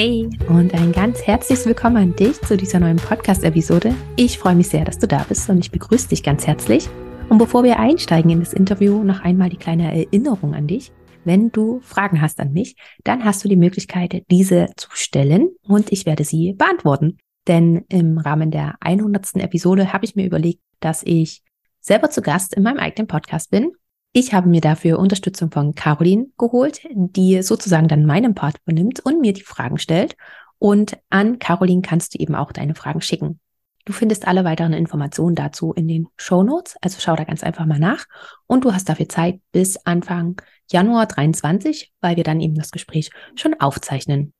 Hey und ein ganz herzliches Willkommen an dich zu dieser neuen Podcast-Episode. Ich freue mich sehr, dass du da bist und ich begrüße dich ganz herzlich. Und bevor wir einsteigen in das Interview, noch einmal die kleine Erinnerung an dich. Wenn du Fragen hast an mich, dann hast du die Möglichkeit, diese zu stellen und ich werde sie beantworten. Denn im Rahmen der 100. Episode habe ich mir überlegt, dass ich selber zu Gast in meinem eigenen Podcast bin ich habe mir dafür Unterstützung von Caroline geholt, die sozusagen dann meinen Part übernimmt und mir die Fragen stellt. Und an Caroline kannst du eben auch deine Fragen schicken. Du findest alle weiteren Informationen dazu in den Show Notes, also schau da ganz einfach mal nach. Und du hast dafür Zeit bis Anfang Januar 23, weil wir dann eben das Gespräch schon aufzeichnen.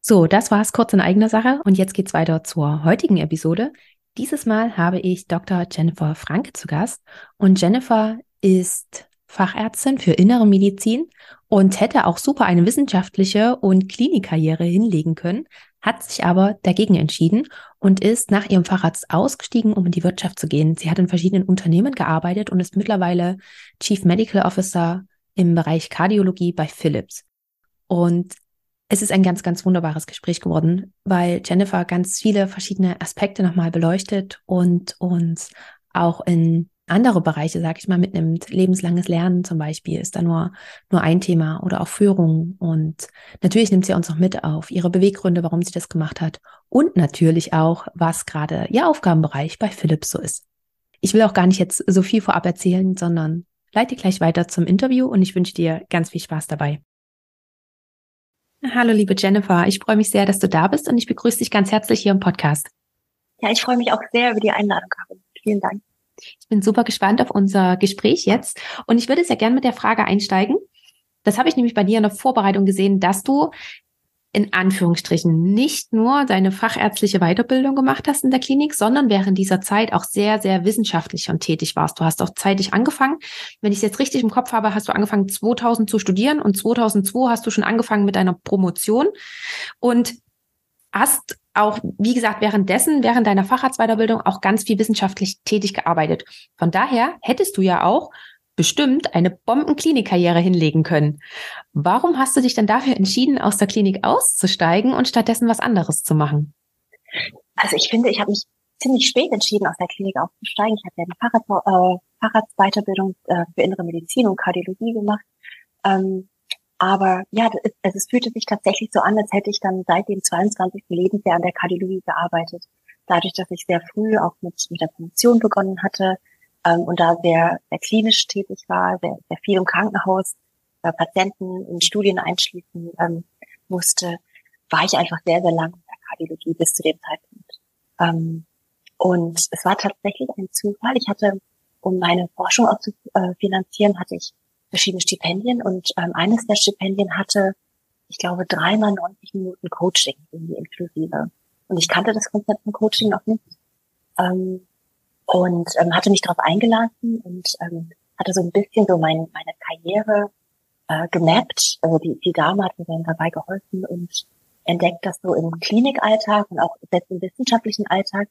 So, das war es kurz in eigener Sache und jetzt geht's weiter zur heutigen Episode. Dieses Mal habe ich Dr. Jennifer Franke zu Gast und Jennifer ist Fachärztin für innere Medizin und hätte auch super eine wissenschaftliche und Klinikkarriere hinlegen können, hat sich aber dagegen entschieden und ist nach ihrem Facharzt ausgestiegen, um in die Wirtschaft zu gehen. Sie hat in verschiedenen Unternehmen gearbeitet und ist mittlerweile Chief Medical Officer im Bereich Kardiologie bei Philips. Und es ist ein ganz, ganz wunderbares Gespräch geworden, weil Jennifer ganz viele verschiedene Aspekte nochmal beleuchtet und uns auch in andere Bereiche, sag ich mal, mitnimmt. Lebenslanges Lernen zum Beispiel ist da nur, nur ein Thema oder auch Führung. Und natürlich nimmt sie uns auch mit auf ihre Beweggründe, warum sie das gemacht hat. Und natürlich auch, was gerade ihr Aufgabenbereich bei Philips so ist. Ich will auch gar nicht jetzt so viel vorab erzählen, sondern leite gleich weiter zum Interview und ich wünsche dir ganz viel Spaß dabei. Hallo, liebe Jennifer. Ich freue mich sehr, dass du da bist und ich begrüße dich ganz herzlich hier im Podcast. Ja, ich freue mich auch sehr über die Einladung. Vielen Dank. Ich bin super gespannt auf unser Gespräch jetzt und ich würde sehr gerne mit der Frage einsteigen. Das habe ich nämlich bei dir in der Vorbereitung gesehen, dass du in Anführungsstrichen nicht nur deine fachärztliche Weiterbildung gemacht hast in der Klinik, sondern während dieser Zeit auch sehr, sehr wissenschaftlich und tätig warst. Du hast auch zeitig angefangen. Wenn ich es jetzt richtig im Kopf habe, hast du angefangen 2000 zu studieren und 2002 hast du schon angefangen mit deiner Promotion und hast auch, wie gesagt, währenddessen, während deiner Facharztweiterbildung auch ganz viel wissenschaftlich tätig gearbeitet. Von daher hättest du ja auch bestimmt eine Bombenklinikkarriere hinlegen können. Warum hast du dich dann dafür entschieden, aus der Klinik auszusteigen und stattdessen was anderes zu machen? Also ich finde, ich habe mich ziemlich spät entschieden, aus der Klinik auszusteigen. Ich habe ja eine Facharzt, äh, Facharztweiterbildung äh, für innere Medizin und Kardiologie gemacht. Ähm, aber ja, es, es fühlte sich tatsächlich so an, als hätte ich dann seit dem 22. Lebensjahr an der Kardiologie gearbeitet. Dadurch, dass ich sehr früh auch mit, mit der Promotion begonnen hatte ähm, und da sehr, sehr klinisch tätig war, sehr, sehr viel im Krankenhaus, äh, Patienten in Studien einschließen ähm, musste, war ich einfach sehr, sehr lang in der Kardiologie bis zu dem Zeitpunkt. Ähm, und es war tatsächlich ein Zufall. Ich hatte, um meine Forschung auch zu äh, finanzieren, hatte ich verschiedene Stipendien und ähm, eines der Stipendien hatte, ich glaube, dreimal 90 Minuten Coaching irgendwie inklusive. Und ich kannte das Konzept von Coaching noch nicht. Ähm, und ähm, hatte mich darauf eingelassen und ähm, hatte so ein bisschen so mein, meine Karriere äh, gemappt. Also die, die Dame hat mir dann dabei geholfen und entdeckt, dass so im Klinikalltag und auch selbst im wissenschaftlichen Alltag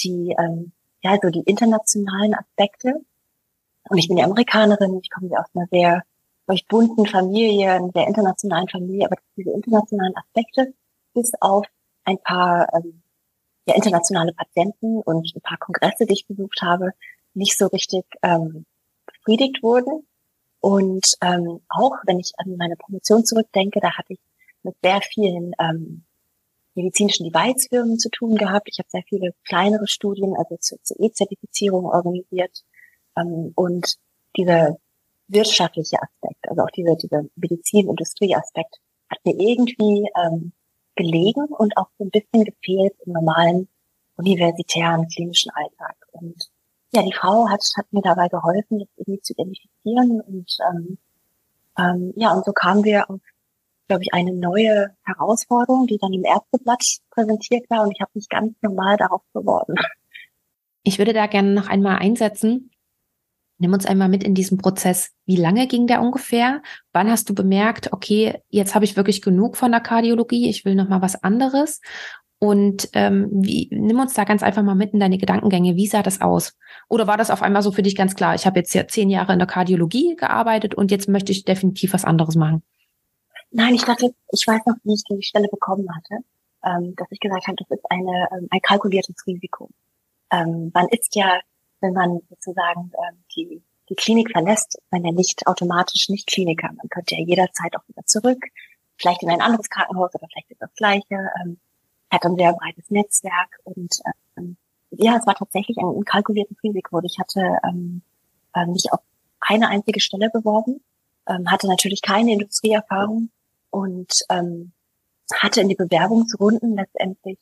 die ähm, ja so die internationalen Aspekte und ich bin ja Amerikanerin, ich komme ja aus einer sehr euch bunten Familie, einer sehr internationalen Familie, aber diese internationalen Aspekte bis auf ein paar ähm, ja, internationale Patienten und ein paar Kongresse, die ich besucht habe, nicht so richtig ähm, befriedigt wurden. Und ähm, auch wenn ich an meine Promotion zurückdenke, da hatte ich mit sehr vielen ähm, medizinischen Device-Firmen zu tun gehabt. Ich habe sehr viele kleinere Studien, also zur CE-Zertifizierung organisiert ähm, und dieser wirtschaftliche Aspekt, also auch dieser, dieser Medizin-Industrie-Aspekt hat mir irgendwie ähm, gelegen und auch so ein bisschen gefehlt im normalen universitären klinischen Alltag. Und ja, die Frau hat, hat mir dabei geholfen, das irgendwie zu identifizieren und ähm, Ähm, ja, und so kamen wir auf, glaube ich, eine neue Herausforderung, die dann im Ärzteblatt präsentiert war und ich habe mich ganz normal darauf beworben. Ich würde da gerne noch einmal einsetzen. Nimm uns einmal mit in diesen Prozess. Wie lange ging der ungefähr? Wann hast du bemerkt, okay, jetzt habe ich wirklich genug von der Kardiologie, ich will noch mal was anderes? Und ähm, wie, nimm uns da ganz einfach mal mit in deine Gedankengänge. Wie sah das aus? Oder war das auf einmal so für dich ganz klar? Ich habe jetzt ja zehn Jahre in der Kardiologie gearbeitet und jetzt möchte ich definitiv was anderes machen. Nein, ich dachte, ich weiß noch, wie ich die Stelle bekommen hatte, ähm, dass ich gesagt habe, das ist eine, ähm, ein kalkuliertes Risiko. Ähm, man ist ja, wenn man sozusagen ähm, die, die Klinik verlässt, man ja nicht automatisch nicht Kliniker. Man könnte ja jederzeit auch wieder zurück, vielleicht in ein anderes Krankenhaus oder vielleicht ist das gleiche. Ähm, hat ein sehr breites Netzwerk und ähm, ja, es war tatsächlich ein, kalkuliertes Risiko. Ich hatte ähm, äh, mich auf eine einzige Stelle beworben, ähm, hatte natürlich keine Industrieerfahrung und ähm, hatte in die Bewerbungsrunden letztendlich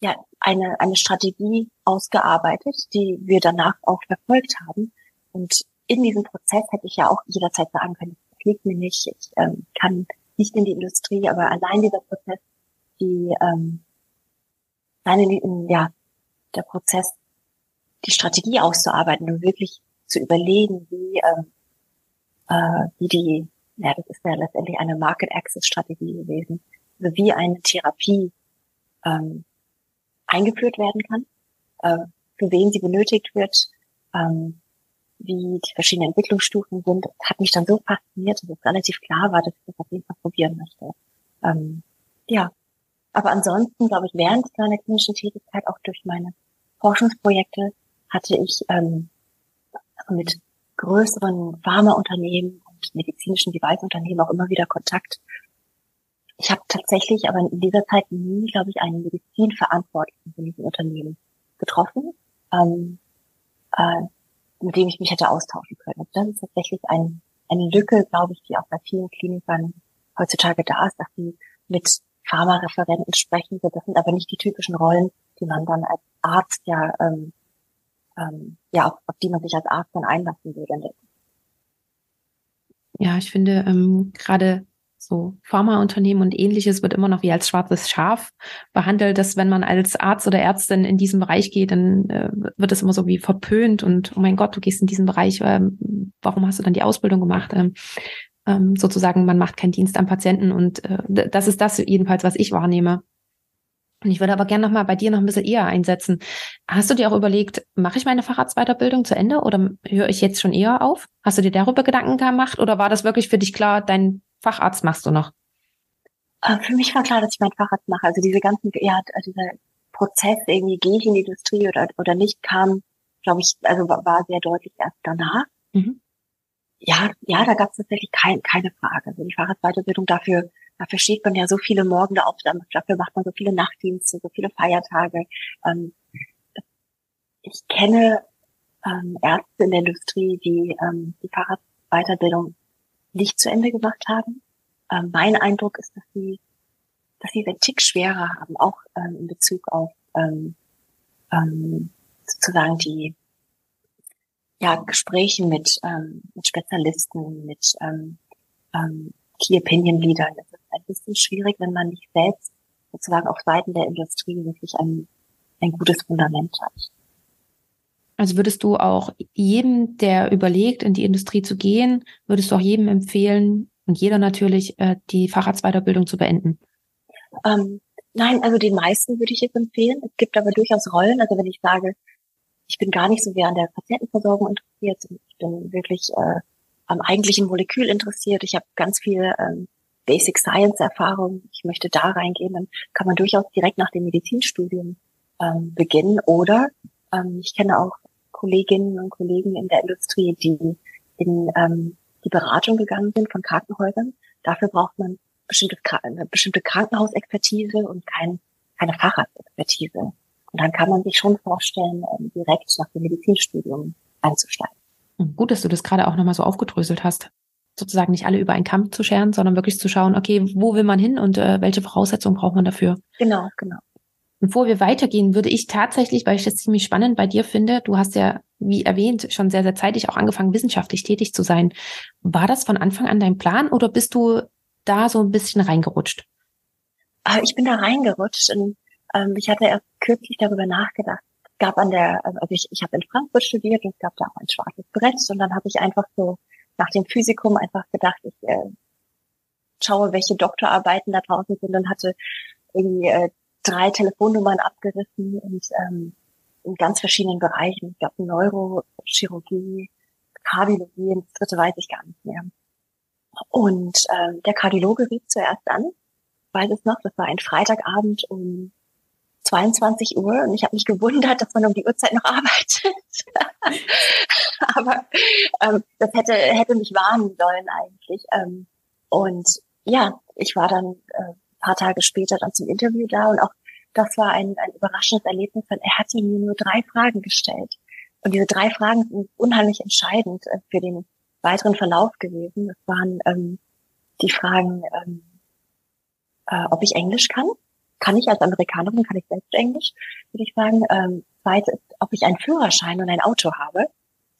ja eine eine Strategie ausgearbeitet, die wir danach auch verfolgt haben. Und in diesem Prozess hätte ich ja auch jederzeit sagen können, das liegt mir nicht, ich ähm, kann nicht in die Industrie, aber allein dieser Prozess die ähm, seine, ja, der Prozess, die Strategie auszuarbeiten und wirklich zu überlegen, wie, ähm, äh, wie die, ja, das ist ja letztendlich eine Market Access Strategie gewesen, also wie eine Therapie ähm, eingeführt werden kann, äh, für wen sie benötigt wird, ähm, wie die verschiedenen Entwicklungsstufen sind, das hat mich dann so fasziniert, dass es relativ klar war, dass ich das auf jeden Fall probieren möchte. Ähm, ja, aber ansonsten, glaube ich, während meiner klinischen Tätigkeit, auch durch meine Forschungsprojekte, hatte ich ähm, mit größeren Pharmaunternehmen und medizinischen Device-Unternehmen auch immer wieder Kontakt. Ich habe tatsächlich aber in dieser Zeit nie, glaube ich, einen Medizinverantwortlichen von diesen Unternehmen getroffen, ähm, äh, mit dem ich mich hätte austauschen können. Und das ist tatsächlich ein, eine Lücke, glaube ich, die auch bei vielen Klinikern heutzutage da ist, dass sie mit Pharmareferenten sprechen. Das sind aber nicht die typischen Rollen, die man dann als Arzt ja, ähm, ähm, ja, auf, auf die man sich als Arzt dann einlassen würde. Ja, ich finde ähm, gerade so Pharmaunternehmen und ähnliches wird immer noch wie als schwarzes Schaf behandelt, dass wenn man als Arzt oder Ärztin in diesen Bereich geht, dann äh, wird es immer so wie verpönt und oh mein Gott, du gehst in diesen Bereich, ähm, warum hast du dann die Ausbildung gemacht? Ähm, ähm, sozusagen, man macht keinen Dienst am Patienten und äh, das ist das jedenfalls, was ich wahrnehme. Und ich würde aber gerne nochmal bei dir noch ein bisschen eher einsetzen. Hast du dir auch überlegt, mache ich meine Facharztweiterbildung zu Ende oder höre ich jetzt schon eher auf? Hast du dir darüber Gedanken gemacht oder war das wirklich für dich klar, dein Facharzt machst du noch? Äh, für mich war klar, dass ich meinen Facharzt mache. Also diese ganzen, ja, dieser Prozess, irgendwie gehe ich in die Industrie oder, oder nicht, kam, glaube ich, also war sehr deutlich erst danach. Mhm ja, ja, da gab es tatsächlich kein, keine Frage. Also die Fahrradweiterbildung dafür, dafür steht man ja so viele Morgen auf, dafür macht man so viele Nachtdienste, so viele Feiertage. Ähm, ich kenne ähm, Ärzte in der Industrie, die ähm, die Fahrradweiterbildung nicht zu Ende gemacht haben. Ähm, mein Eindruck ist, dass sie, dass sie es einen Tick schwerer haben, auch ähm, in Bezug auf ähm, ähm, sozusagen die ja, Gespräche mit, ähm, mit Spezialisten, mit ähm, ähm, Key Opinion Leadern. Es ist ein bisschen schwierig, wenn man nicht selbst sozusagen auf Seiten der Industrie wirklich ein, ein gutes Fundament hat. Also würdest du auch jedem, der überlegt, in die Industrie zu gehen, würdest du auch jedem empfehlen und jeder natürlich, äh, die Facharztweiterbildung zu beenden? Ähm, nein, also den meisten würde ich jetzt empfehlen. Es gibt aber durchaus Rollen. Also wenn ich sage, ich bin gar nicht so sehr an der Patientenversorgung interessiert. Ich bin wirklich äh, am eigentlichen Molekül interessiert. Ich habe ganz viel ähm, Basic Science Erfahrung. Ich möchte da reingehen. Dann kann man durchaus direkt nach dem Medizinstudium ähm, beginnen. Oder ähm, ich kenne auch Kolleginnen und Kollegen in der Industrie, die in ähm, die Beratung gegangen sind von Krankenhäusern. Dafür braucht man bestimmte, eine bestimmte Krankenhausexpertise und kein, keine Facharztexpertise. Und dann kann man sich schon vorstellen, ähm, direkt nach dem Medizinstudium einzusteigen. Gut, dass du das gerade auch nochmal so aufgedröselt hast. Sozusagen nicht alle über einen Kamm zu scheren, sondern wirklich zu schauen, okay, wo will man hin und äh, welche Voraussetzungen braucht man dafür? Genau, genau. Bevor wir weitergehen, würde ich tatsächlich, weil ich das ziemlich spannend bei dir finde, du hast ja, wie erwähnt, schon sehr, sehr zeitig auch angefangen, wissenschaftlich tätig zu sein. War das von Anfang an dein Plan oder bist du da so ein bisschen reingerutscht? Ah, ich bin da reingerutscht und ähm, ich hatte erst kürzlich darüber nachgedacht. Es gab an der, also ich, ich habe in Frankfurt studiert und es gab da auch ein schwarzes Brett und dann habe ich einfach so nach dem Physikum einfach gedacht, ich äh, schaue, welche Doktorarbeiten da draußen sind und hatte irgendwie äh, drei Telefonnummern abgerissen und ähm, in ganz verschiedenen Bereichen. Ich glaube Neurochirurgie, Kardiologie, das dritte weiß ich gar nicht mehr. Und ähm, der Kardiologe rief zuerst an, weiß es noch, das war ein Freitagabend um 22 Uhr und ich habe mich gewundert, dass man um die Uhrzeit noch arbeitet. Aber ähm, das hätte, hätte mich warnen sollen eigentlich. Ähm, und ja, ich war dann äh, paar Tage später dann zum Interview da und auch das war ein, ein überraschendes Erlebnis, weil er hatte mir nur drei Fragen gestellt. Und diese drei Fragen sind unheimlich entscheidend äh, für den weiteren Verlauf gewesen. Das waren ähm, die Fragen, ähm, äh, ob ich Englisch kann. Kann ich als Amerikanerin, kann ich selbst Englisch, würde ich sagen. Ähm, zweitens, ob ich einen Führerschein und ein Auto habe.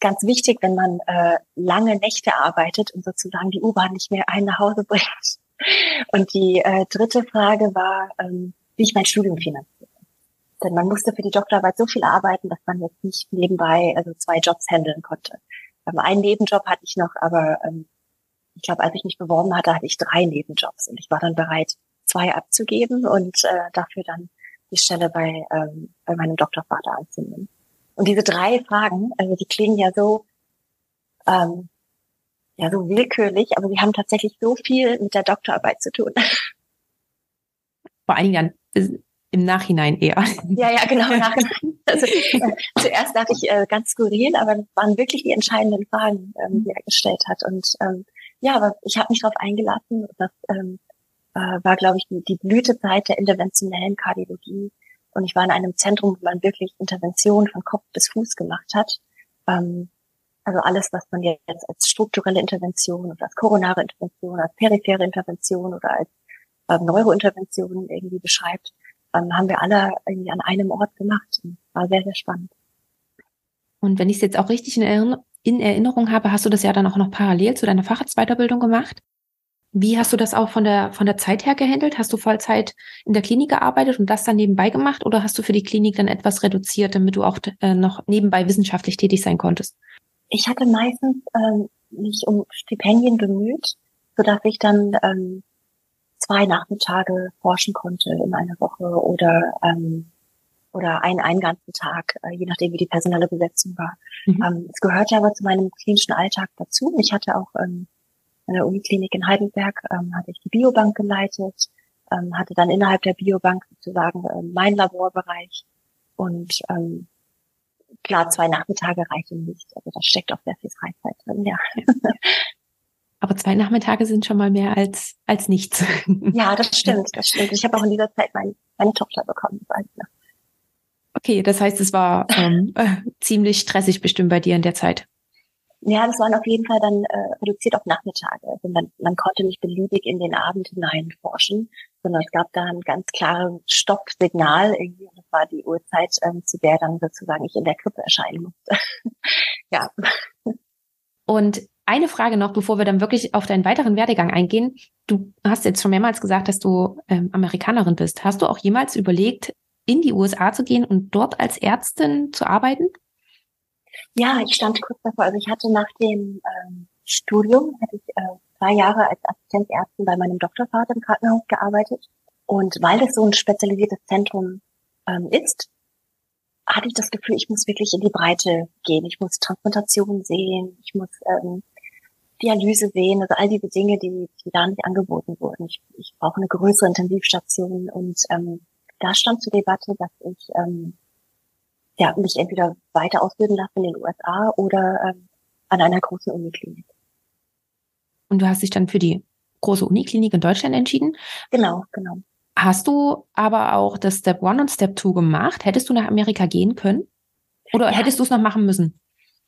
Ganz wichtig, wenn man äh, lange Nächte arbeitet und sozusagen die U-Bahn nicht mehr einen nach Hause bringt. Und die äh, dritte Frage war, ähm, wie ich mein Studium finanziere. Denn man musste für die Doktorarbeit so viel arbeiten, dass man jetzt nicht nebenbei also zwei Jobs handeln konnte. Ähm, einen Nebenjob hatte ich noch, aber ähm, ich glaube, als ich mich beworben hatte, hatte ich drei Nebenjobs und ich war dann bereit, zwei abzugeben und äh, dafür dann die Stelle bei, ähm, bei meinem Doktorvater anzunehmen. Und diese drei Fragen, also die klingen ja so ähm, ja so willkürlich, aber sie haben tatsächlich so viel mit der Doktorarbeit zu tun. Vor allen Dingen dann im Nachhinein eher. Ja, ja, genau. Also, äh, zuerst dachte ich äh, ganz skurril, aber das waren wirklich die entscheidenden Fragen, ähm, die er gestellt hat. Und ähm, ja, aber ich habe mich darauf eingelassen. Das ähm, äh, war, glaube ich, die, die Blütezeit der interventionellen Kardiologie. Und ich war in einem Zentrum, wo man wirklich Intervention von Kopf bis Fuß gemacht hat. Ähm, also alles, was man jetzt als strukturelle Intervention oder als koronare Intervention, als periphere Intervention oder als ähm, Neurointervention irgendwie beschreibt, ähm, haben wir alle irgendwie an einem Ort gemacht. Und war sehr, sehr spannend. Und wenn ich es jetzt auch richtig in, Erinner in Erinnerung habe, hast du das ja dann auch noch parallel zu deiner Facharztweiterbildung gemacht. Wie hast du das auch von der, von der Zeit her gehandelt? Hast du Vollzeit in der Klinik gearbeitet und das dann nebenbei gemacht oder hast du für die Klinik dann etwas reduziert, damit du auch äh, noch nebenbei wissenschaftlich tätig sein konntest? ich hatte meistens ähm, mich um Stipendien bemüht, so dass ich dann ähm, zwei Nachmittage forschen konnte in einer Woche oder ähm, oder einen, einen ganzen Tag, äh, je nachdem wie die personelle Besetzung war. Mhm. Ähm, es gehörte aber zu meinem klinischen Alltag dazu. Ich hatte auch ähm, in der Uniklinik in Heidelberg ähm, hatte ich die Biobank geleitet, ähm, hatte dann innerhalb der Biobank sozusagen äh, mein Laborbereich und ähm, klar, zwei Nachmittage reichen nicht. Also da steckt auch sehr viel Freizeit drin, ja. Aber zwei Nachmittage sind schon mal mehr als, als nichts. Ja, das stimmt, das stimmt. Ich habe auch in dieser Zeit mein, meine Tochter bekommen. Okay, das heißt, es war ähm, äh, ziemlich stressig bestimmt bei dir in der Zeit. Ja, das waren auf jeden Fall dann äh, reduziert auf Nachmittage. Also man, man konnte nicht beliebig in den Abend hinein forschen, sondern es gab da ein ganz klares Stoppsignal irgendwie. Und das war die Uhrzeit, ähm, zu der dann sozusagen ich in der Krippe erscheinen musste. ja. Und eine Frage noch, bevor wir dann wirklich auf deinen weiteren Werdegang eingehen. Du hast jetzt schon mehrmals gesagt, dass du ähm, Amerikanerin bist. Hast du auch jemals überlegt, in die USA zu gehen und dort als Ärztin zu arbeiten? Ja, ich stand kurz davor. Also ich hatte nach dem ähm, Studium, hatte ich äh, zwei Jahre als Assistenzärztin bei meinem Doktorvater im Krankenhaus gearbeitet. Und weil das so ein spezialisiertes Zentrum ähm, ist, hatte ich das Gefühl, ich muss wirklich in die Breite gehen. Ich muss Transplantation sehen, ich muss ähm, Dialyse sehen, also all diese Dinge, die, die da nicht angeboten wurden. Ich, ich brauche eine größere Intensivstation und ähm, da stand zur Debatte, dass ich ähm, ja, mich entweder weiter ausbilden lasse in den USA oder ähm, an einer großen Uniklinik. Und du hast dich dann für die große Uniklinik in Deutschland entschieden? Genau, genau. Hast du aber auch das Step One und Step Two gemacht? Hättest du nach Amerika gehen können? Oder ja. hättest du es noch machen müssen?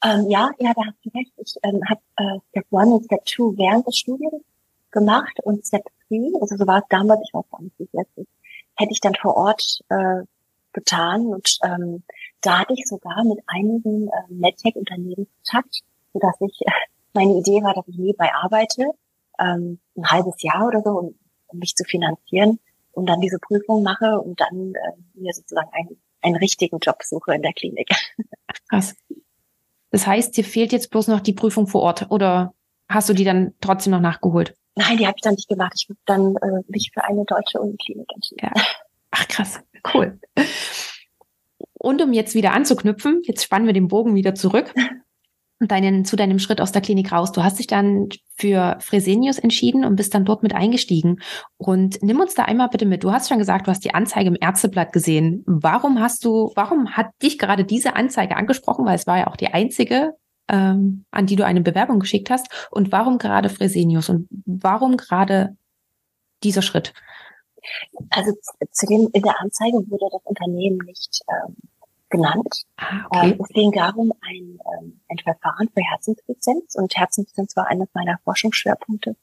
Ähm, ja, ja, da hast du recht. Ich ähm, habe äh, Step One und Step Two während des Studiums gemacht und Step Three, also so war es damals, ich weiß gar nicht, wie es jetzt ist, hätte ich dann vor Ort äh, getan und ähm, da hatte ich sogar mit einigen äh, MedTech-Unternehmen Kontakt, sodass ich, äh, meine Idee war, dass ich nebenbei arbeite, ähm, ein halbes Jahr oder so, um, um mich zu finanzieren und dann diese Prüfung mache und dann äh, mir sozusagen einen, einen richtigen Job suche in der Klinik. Krass. Das heißt, dir fehlt jetzt bloß noch die Prüfung vor Ort oder hast du die dann trotzdem noch nachgeholt? Nein, die habe ich dann nicht gemacht. Ich habe dann äh, mich für eine deutsche Uniklinik entschieden. Ja. Ach krass, cool. Und um jetzt wieder anzuknüpfen, jetzt spannen wir den Bogen wieder zurück deinen, zu deinem Schritt aus der Klinik raus. Du hast dich dann für Fresenius entschieden und bist dann dort mit eingestiegen. Und nimm uns da einmal bitte mit. Du hast schon gesagt, du hast die Anzeige im Ärzteblatt gesehen. Warum hast du, warum hat dich gerade diese Anzeige angesprochen? Weil es war ja auch die einzige, ähm, an die du eine Bewerbung geschickt hast. Und warum gerade Fresenius? Und warum gerade dieser Schritt? Also zu dem, in der Anzeige wurde das Unternehmen nicht ähm, genannt. Ah, okay. Ähm, es ging darum, ein, ähm, ein Verfahren für Herzinsuffizienz und Herzinsuffizienz war eines meiner Forschungsschwerpunkte,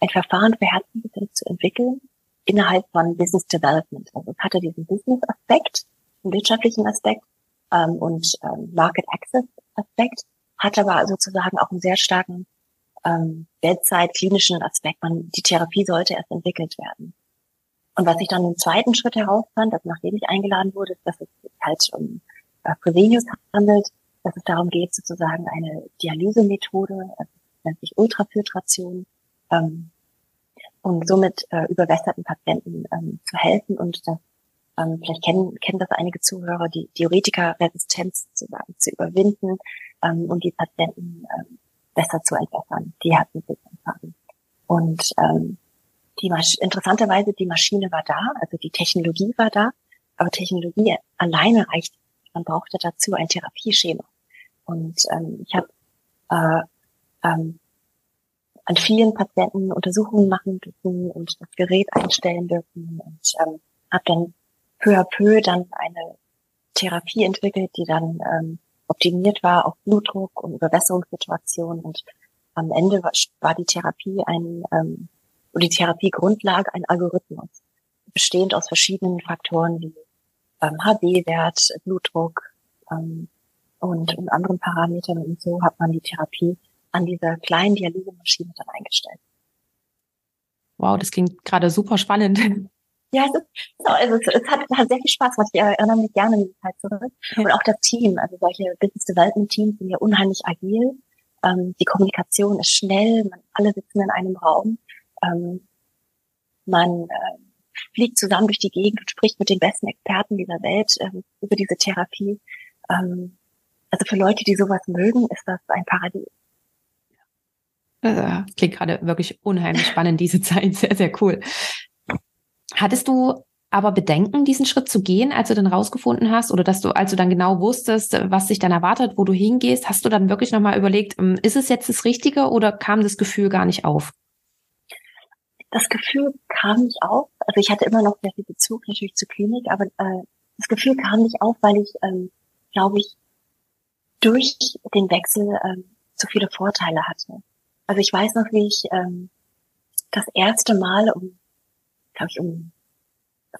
ein Verfahren für Herzinsuffizienz zu entwickeln innerhalb von Business Development. Also es hatte diesen Business-Aspekt, einen wirtschaftlichen Aspekt ähm, und ähm, Market Access-Aspekt, hat aber sozusagen auch einen sehr starken ähm, Bedside-klinischen Aspekt. Man, die Therapie sollte erst entwickelt werden. Und was ich dann im zweiten Schritt herausfand, dass nachdem ich eingeladen wurde, dass es halt um äh, Fresenius handelt, dass es darum geht, sozusagen eine Dialysemethode, also nennt sich Ultrafiltration, ähm, und somit äh, überwässerten Patienten ähm, zu helfen und das, ähm, vielleicht kennen, kennen das einige Zuhörer, die Diuretika-Resistenz sozusagen zu überwinden ähm, und die Patienten ähm, besser zu entwässern, die Herzensinfarkt haben. Und ähm, die Masch interessanterweise, die Maschine war da, also die Technologie war da, aber Technologie alleine reicht. Man brauchte dazu ein Therapieschema. Und ähm, ich habe äh, ähm, an vielen Patienten Untersuchungen machen dürfen und das Gerät einstellen dürfen und ähm, habe dann peu à peu dann eine Therapie entwickelt, die dann ähm, optimiert war auf Blutdruck und Überwässerungssituationen und am Ende war, die Therapie ein ähm, und die Therapiegrundlage ein Algorithmus, bestehend aus verschiedenen Faktoren wie ähm, HB-Wert, Blutdruck ähm, und, und anderen Parametern. Und so hat man die Therapie an dieser kleinen Dialysemaschine dann eingestellt. Wow, das klingt gerade super spannend. Ja, es, ist, also es, es hat, hat, sehr viel Spaß gemacht. Ich erinnere mich gerne an die Zeit zurück. Und auch das Team, also solche Business Development Teams sind ja unheimlich agil. Ähm, die Kommunikation ist schnell, man, alle sitzen in einem Raum ähm, man äh, fliegt zusammen durch die Gegend und spricht mit den besten Experten dieser Welt ähm, über diese Therapie. Ähm, also für Leute, die sowas mögen, ist das ein Paradies. Äh, klingt gerade wirklich unheimlich spannend, diese Zeit. Sehr, sehr cool. Hattest du aber Bedenken, diesen Schritt zu gehen, als du dann rausgefunden hast oder dass du, als du dann genau wusstest, was sich dann erwartet, wo du hingehst, hast du dann wirklich nochmal überlegt, ähm, ist es jetzt das Richtige oder kam das Gefühl gar nicht auf? Das Gefühl kam nicht auf. Also ich hatte immer noch sehr viel Bezug natürlich zur Klinik, aber äh, das Gefühl kam nicht auf, weil ich, ähm, glaube ich, durch den Wechsel ähm, so viele Vorteile hatte. Also ich weiß noch, wie ich ähm, das erste Mal um, glaube ich, um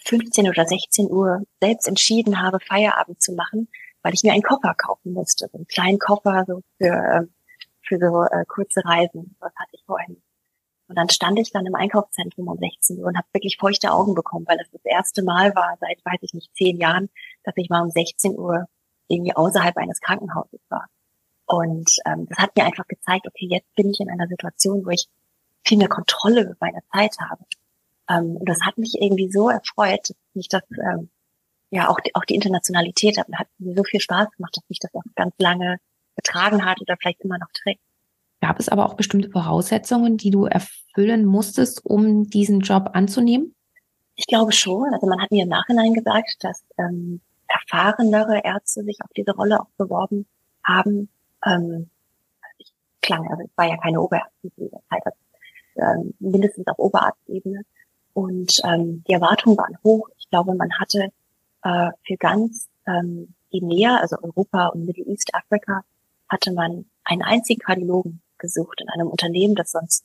15 oder 16 Uhr selbst entschieden habe, Feierabend zu machen, weil ich mir einen Koffer kaufen musste, so einen kleinen Koffer so für, äh, für so äh, kurze Reisen. Das hatte ich nicht. Und dann stand ich dann im Einkaufszentrum um 16 Uhr und habe wirklich feuchte Augen bekommen, weil es das, das erste Mal war seit, weiß ich nicht, zehn Jahren, dass ich mal um 16 Uhr irgendwie außerhalb eines Krankenhauses war. Und ähm, das hat mir einfach gezeigt, okay, jetzt bin ich in einer Situation, wo ich viel mehr Kontrolle über meine Zeit habe. Ähm, und das hat mich irgendwie so erfreut, dass mich das, ähm, ja, auch die, auch die Internationalität hat, hat mir so viel Spaß gemacht, dass mich das auch ganz lange getragen hat oder vielleicht immer noch trägt. Gab es aber auch bestimmte Voraussetzungen, die du erfüllen musstest, um diesen Job anzunehmen? Ich glaube schon. Also man hat mir im Nachhinein gesagt, dass ähm, erfahrenere Ärzte sich auf diese Rolle auch beworben haben. Ähm, ich klang, also ich war ja keine Oberärztin zu dieser Zeit, also, ähm, mindestens auf Oberarztebene. Und ähm, die Erwartungen waren hoch. Ich glaube, man hatte äh, für ganz ähm, EMEA, also Europa und Middle East Afrika, hatte man einen einzigen Kardiologen gesucht in einem Unternehmen, das sonst,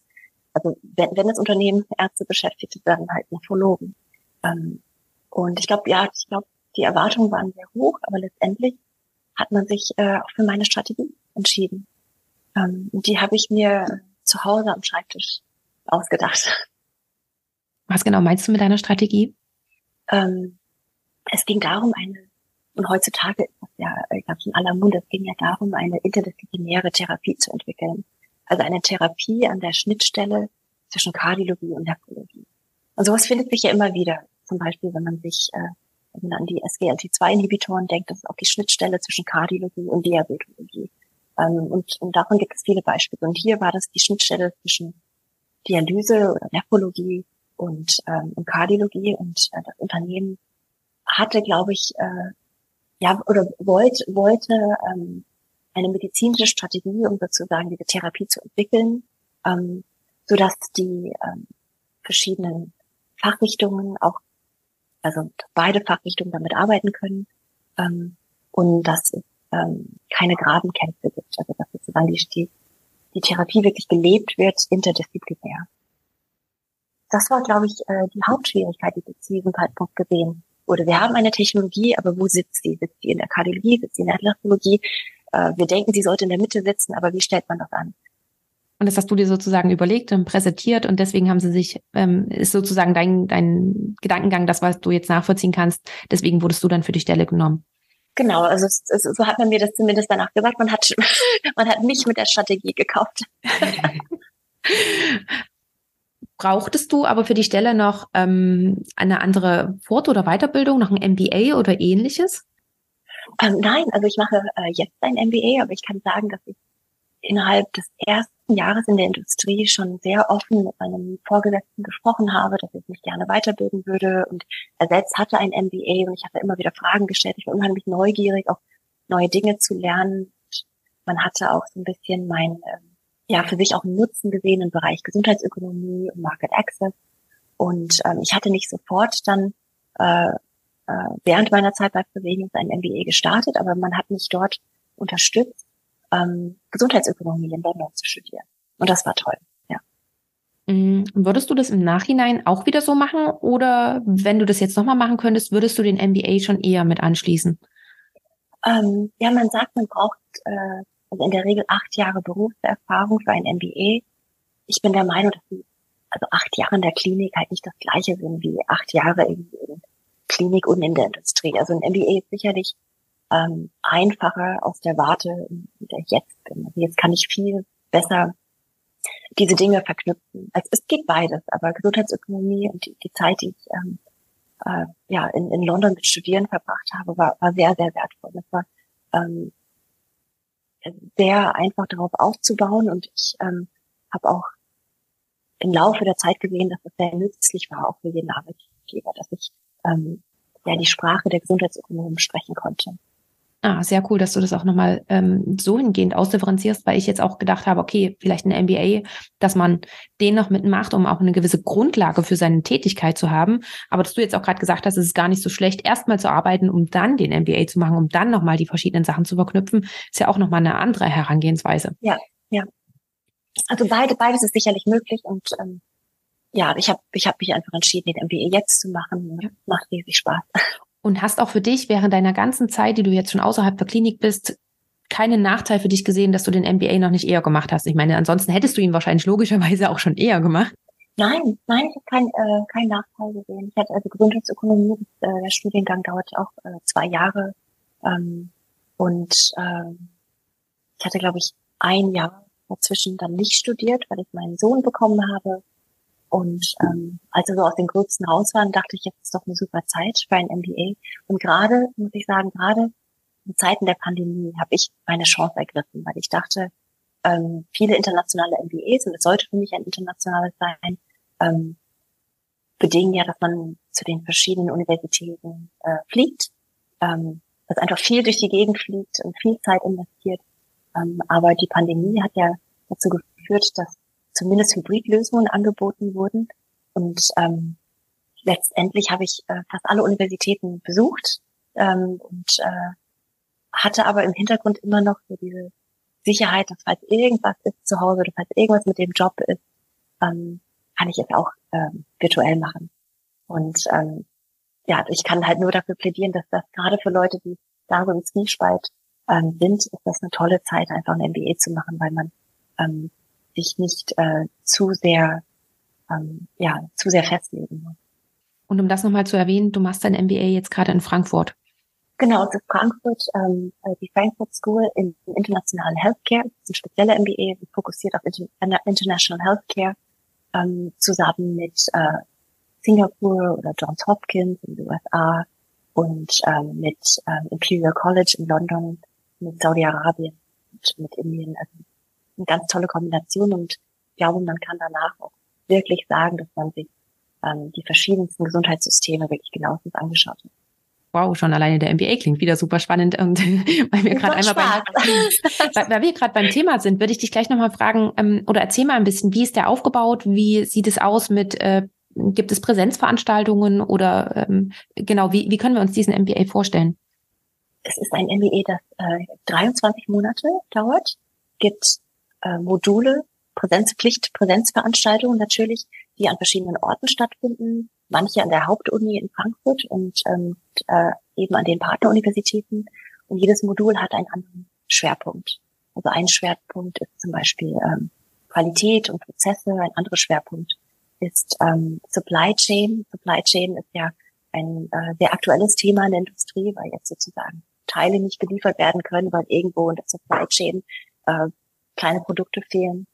also wenn, wenn das Unternehmen Ärzte beschäftigt, dann halt Nephrologen. Ähm, und ich glaube, ja, ich glaube, die Erwartungen waren sehr hoch, aber letztendlich hat man sich äh, auch für meine Strategie entschieden. Ähm, und die habe ich mir zu Hause am Schreibtisch ausgedacht. Was genau meinst du mit deiner Strategie? Ähm, es ging darum, eine, und heutzutage ist das ja, ich glaube, in aller Munde, es ging ja darum, eine interdisziplinäre Therapie zu entwickeln. Also eine Therapie an der Schnittstelle zwischen Kardiologie und Nephrologie. Und sowas findet sich ja immer wieder. Zum Beispiel, wenn man sich äh, wenn man an die SGLT2-Inhibitoren denkt, das ist auch die Schnittstelle zwischen Kardiologie und Diabetologie. Ähm, und, und davon gibt es viele Beispiele. Und hier war das die Schnittstelle zwischen Dialyse oder Nephrologie und, ähm, und Kardiologie. Und äh, das Unternehmen hatte, glaube ich, äh, ja, oder wollte, wollte ähm, eine medizinische Strategie, um sozusagen diese Therapie zu entwickeln, ähm, so dass die ähm, verschiedenen Fachrichtungen auch, also beide Fachrichtungen damit arbeiten können ähm, und dass es ähm, keine Grabenkämpfe gibt, also dass sozusagen die, die, Therapie wirklich gelebt wird interdisziplinär. Das war, glaube ich, äh, die Hauptschwierigkeit, die wir zu diesem Zeitpunkt gesehen wurde. Wir haben eine Technologie, aber wo sitzt die? Sitzt die in der Kardiologie? Sitzt die in der Atlasologie? Äh, wir denken, sie sollte in der Mitte sitzen, aber wie stellt man das an? Und das hast du dir sozusagen überlegt und präsentiert und deswegen haben sie sich, ähm, ist sozusagen dein, dein Gedankengang, das, was du jetzt nachvollziehen kannst, deswegen wurdest du dann für die Stelle genommen. Genau, also so hat man mir das zumindest danach gesagt. Man hat, man hat mich mit der Strategie gekauft. Brauchtest du aber für die Stelle noch ähm, eine andere Fort- oder Weiterbildung, noch ein MBA oder ähnliches? Ähm, nein, also ich mache äh, jetzt ein MBA, aber ich kann sagen, dass ich innerhalb des ersten Jahres in der Industrie schon sehr offen mit meinem Vorgesetzten gesprochen habe, dass ich mich gerne weiterbilden würde. Und er selbst hatte ein MBA und ich hatte immer wieder Fragen gestellt. Ich war unheimlich neugierig, auch neue Dinge zu lernen. Und man hatte auch so ein bisschen mein, ähm, ja, für sich auch einen Nutzen gesehen im Bereich Gesundheitsökonomie und Market Access. Und ähm, ich hatte nicht sofort dann äh, äh, während meiner Zeit bei Fresenius ein MBA gestartet, aber man hat mich dort unterstützt, ähm, Gesundheitsökonomie in London zu studieren. Und das war toll, ja. Mm, würdest du das im Nachhinein auch wieder so machen oder wenn du das jetzt nochmal machen könntest, würdest du den MBA schon eher mit anschließen? Ähm, ja, man sagt, man braucht äh, also in der Regel acht Jahre Berufserfahrung für ein MBA. Ich bin der Meinung, dass die, also acht Jahre in der Klinik halt nicht das gleiche sind wie acht Jahre in, in Klinik und in der Industrie. Also ein MBA ist sicherlich ähm, einfacher aus der Warte, in der ich jetzt bin. Also jetzt kann ich viel besser diese Dinge verknüpfen. Also es geht beides, aber Gesundheitsökonomie und die, die Zeit, die ich ähm, äh, ja in, in London mit Studieren verbracht habe, war, war sehr, sehr wertvoll. Das war ähm, sehr einfach darauf aufzubauen und ich ähm, habe auch im Laufe der Zeit gesehen, dass es sehr nützlich war, auch für jeden Arbeitgeber, dass ich ähm, ja die Sprache der Gesundheitsökonomen sprechen konnte. Ah, sehr cool, dass du das auch nochmal ähm, so hingehend ausdifferenzierst, weil ich jetzt auch gedacht habe, okay, vielleicht ein MBA, dass man den noch mitmacht, um auch eine gewisse Grundlage für seine Tätigkeit zu haben. Aber dass du jetzt auch gerade gesagt hast, es ist gar nicht so schlecht, erstmal zu arbeiten, um dann den MBA zu machen, um dann nochmal die verschiedenen Sachen zu verknüpfen, ist ja auch nochmal eine andere Herangehensweise. Ja, ja. Also beide, beides ist sicherlich möglich und ähm, ja, ich habe ich hab mich einfach entschieden, den MBA jetzt zu machen. Ja. Macht riesig Spaß und hast auch für dich während deiner ganzen Zeit, die du jetzt schon außerhalb der Klinik bist, keinen Nachteil für dich gesehen, dass du den MBA noch nicht eher gemacht hast. Ich meine, ansonsten hättest du ihn wahrscheinlich logischerweise auch schon eher gemacht. Nein, nein, ich habe keinen äh, kein Nachteil gesehen. Ich hatte also Gesundheitsökonomie, äh, der Studiengang dauert auch äh, zwei Jahre. Ähm, und äh, ich hatte, glaube ich, ein Jahr dazwischen dann nicht studiert, weil ich meinen Sohn bekommen habe. Und ähm, als wir so aus dem gröbsten raus waren, dachte ich, jetzt ist doch eine super Zeit für ein MBA. Und gerade, muss ich sagen, gerade in Zeiten der Pandemie habe ich meine Chance ergriffen, weil ich dachte, ähm, viele internationale MBAs, und es sollte für mich ein internationales sein, ähm, bedingen ja, dass man zu den verschiedenen Universitäten äh, fliegt, ähm, dass einfach viel durch die Gegend fliegt und viel Zeit investiert. Ähm, aber die Pandemie hat ja dazu geführt, dass zumindest Hybridlösungen angeboten wurden. Und ähm, letztendlich habe ich äh, fast alle Universitäten besucht ähm, und äh, hatte aber im Hintergrund immer noch so diese Sicherheit, dass falls irgendwas ist zu Hause oder falls irgendwas mit dem Job ist, ähm, kann ich es auch ähm, virtuell machen. Und ähm, ja, ich kann halt nur dafür plädieren, dass das gerade für Leute, die darüber im Zwiespalt ähm, sind, ist das eine tolle Zeit, einfach ein MBA zu machen, weil man ähm, sich nicht äh, zu sehr, ähm, ja, zu sehr festlegen. Und um das nochmal zu erwähnen, du machst dein MBA jetzt gerade in Frankfurt. Genau, ist Frankfurt, ähm, äh, die Frankfurt School in internationalen Healthcare. Das ist ein spezieller MBA, fokussiert auf International Healthcare, ähm, zusammen mit äh, Singapur oder Johns Hopkins in den USA und ähm, mit ähm, Imperial College in London, mit Saudi-Arabien und mit Indien. Also eine ganz tolle Kombination und ich glaube, man kann danach auch wirklich sagen, dass man sich ähm, die verschiedensten Gesundheitssysteme wirklich genauestens angeschaut hat. Wow, schon alleine der MBA klingt wieder super spannend. Und weil wir gerade einmal beim, weil, weil wir gerade beim Thema sind, würde ich dich gleich nochmal fragen ähm, oder erzähl mal ein bisschen, wie ist der aufgebaut? Wie sieht es aus mit äh, Gibt es Präsenzveranstaltungen oder ähm, genau, wie, wie können wir uns diesen MBA vorstellen? Es ist ein MBA, das äh, 23 Monate dauert, gibt äh, Module, Präsenzpflicht, Präsenzveranstaltungen natürlich, die an verschiedenen Orten stattfinden, manche an der Hauptuni in Frankfurt und ähm, äh, eben an den Partneruniversitäten. Und jedes Modul hat einen anderen Schwerpunkt. Also ein Schwerpunkt ist zum Beispiel ähm, Qualität und Prozesse, ein anderer Schwerpunkt ist ähm, Supply Chain. Supply Chain ist ja ein äh, sehr aktuelles Thema in der Industrie, weil jetzt sozusagen Teile nicht geliefert werden können, weil irgendwo in der Supply Chain äh, kleine Produkte fehlen.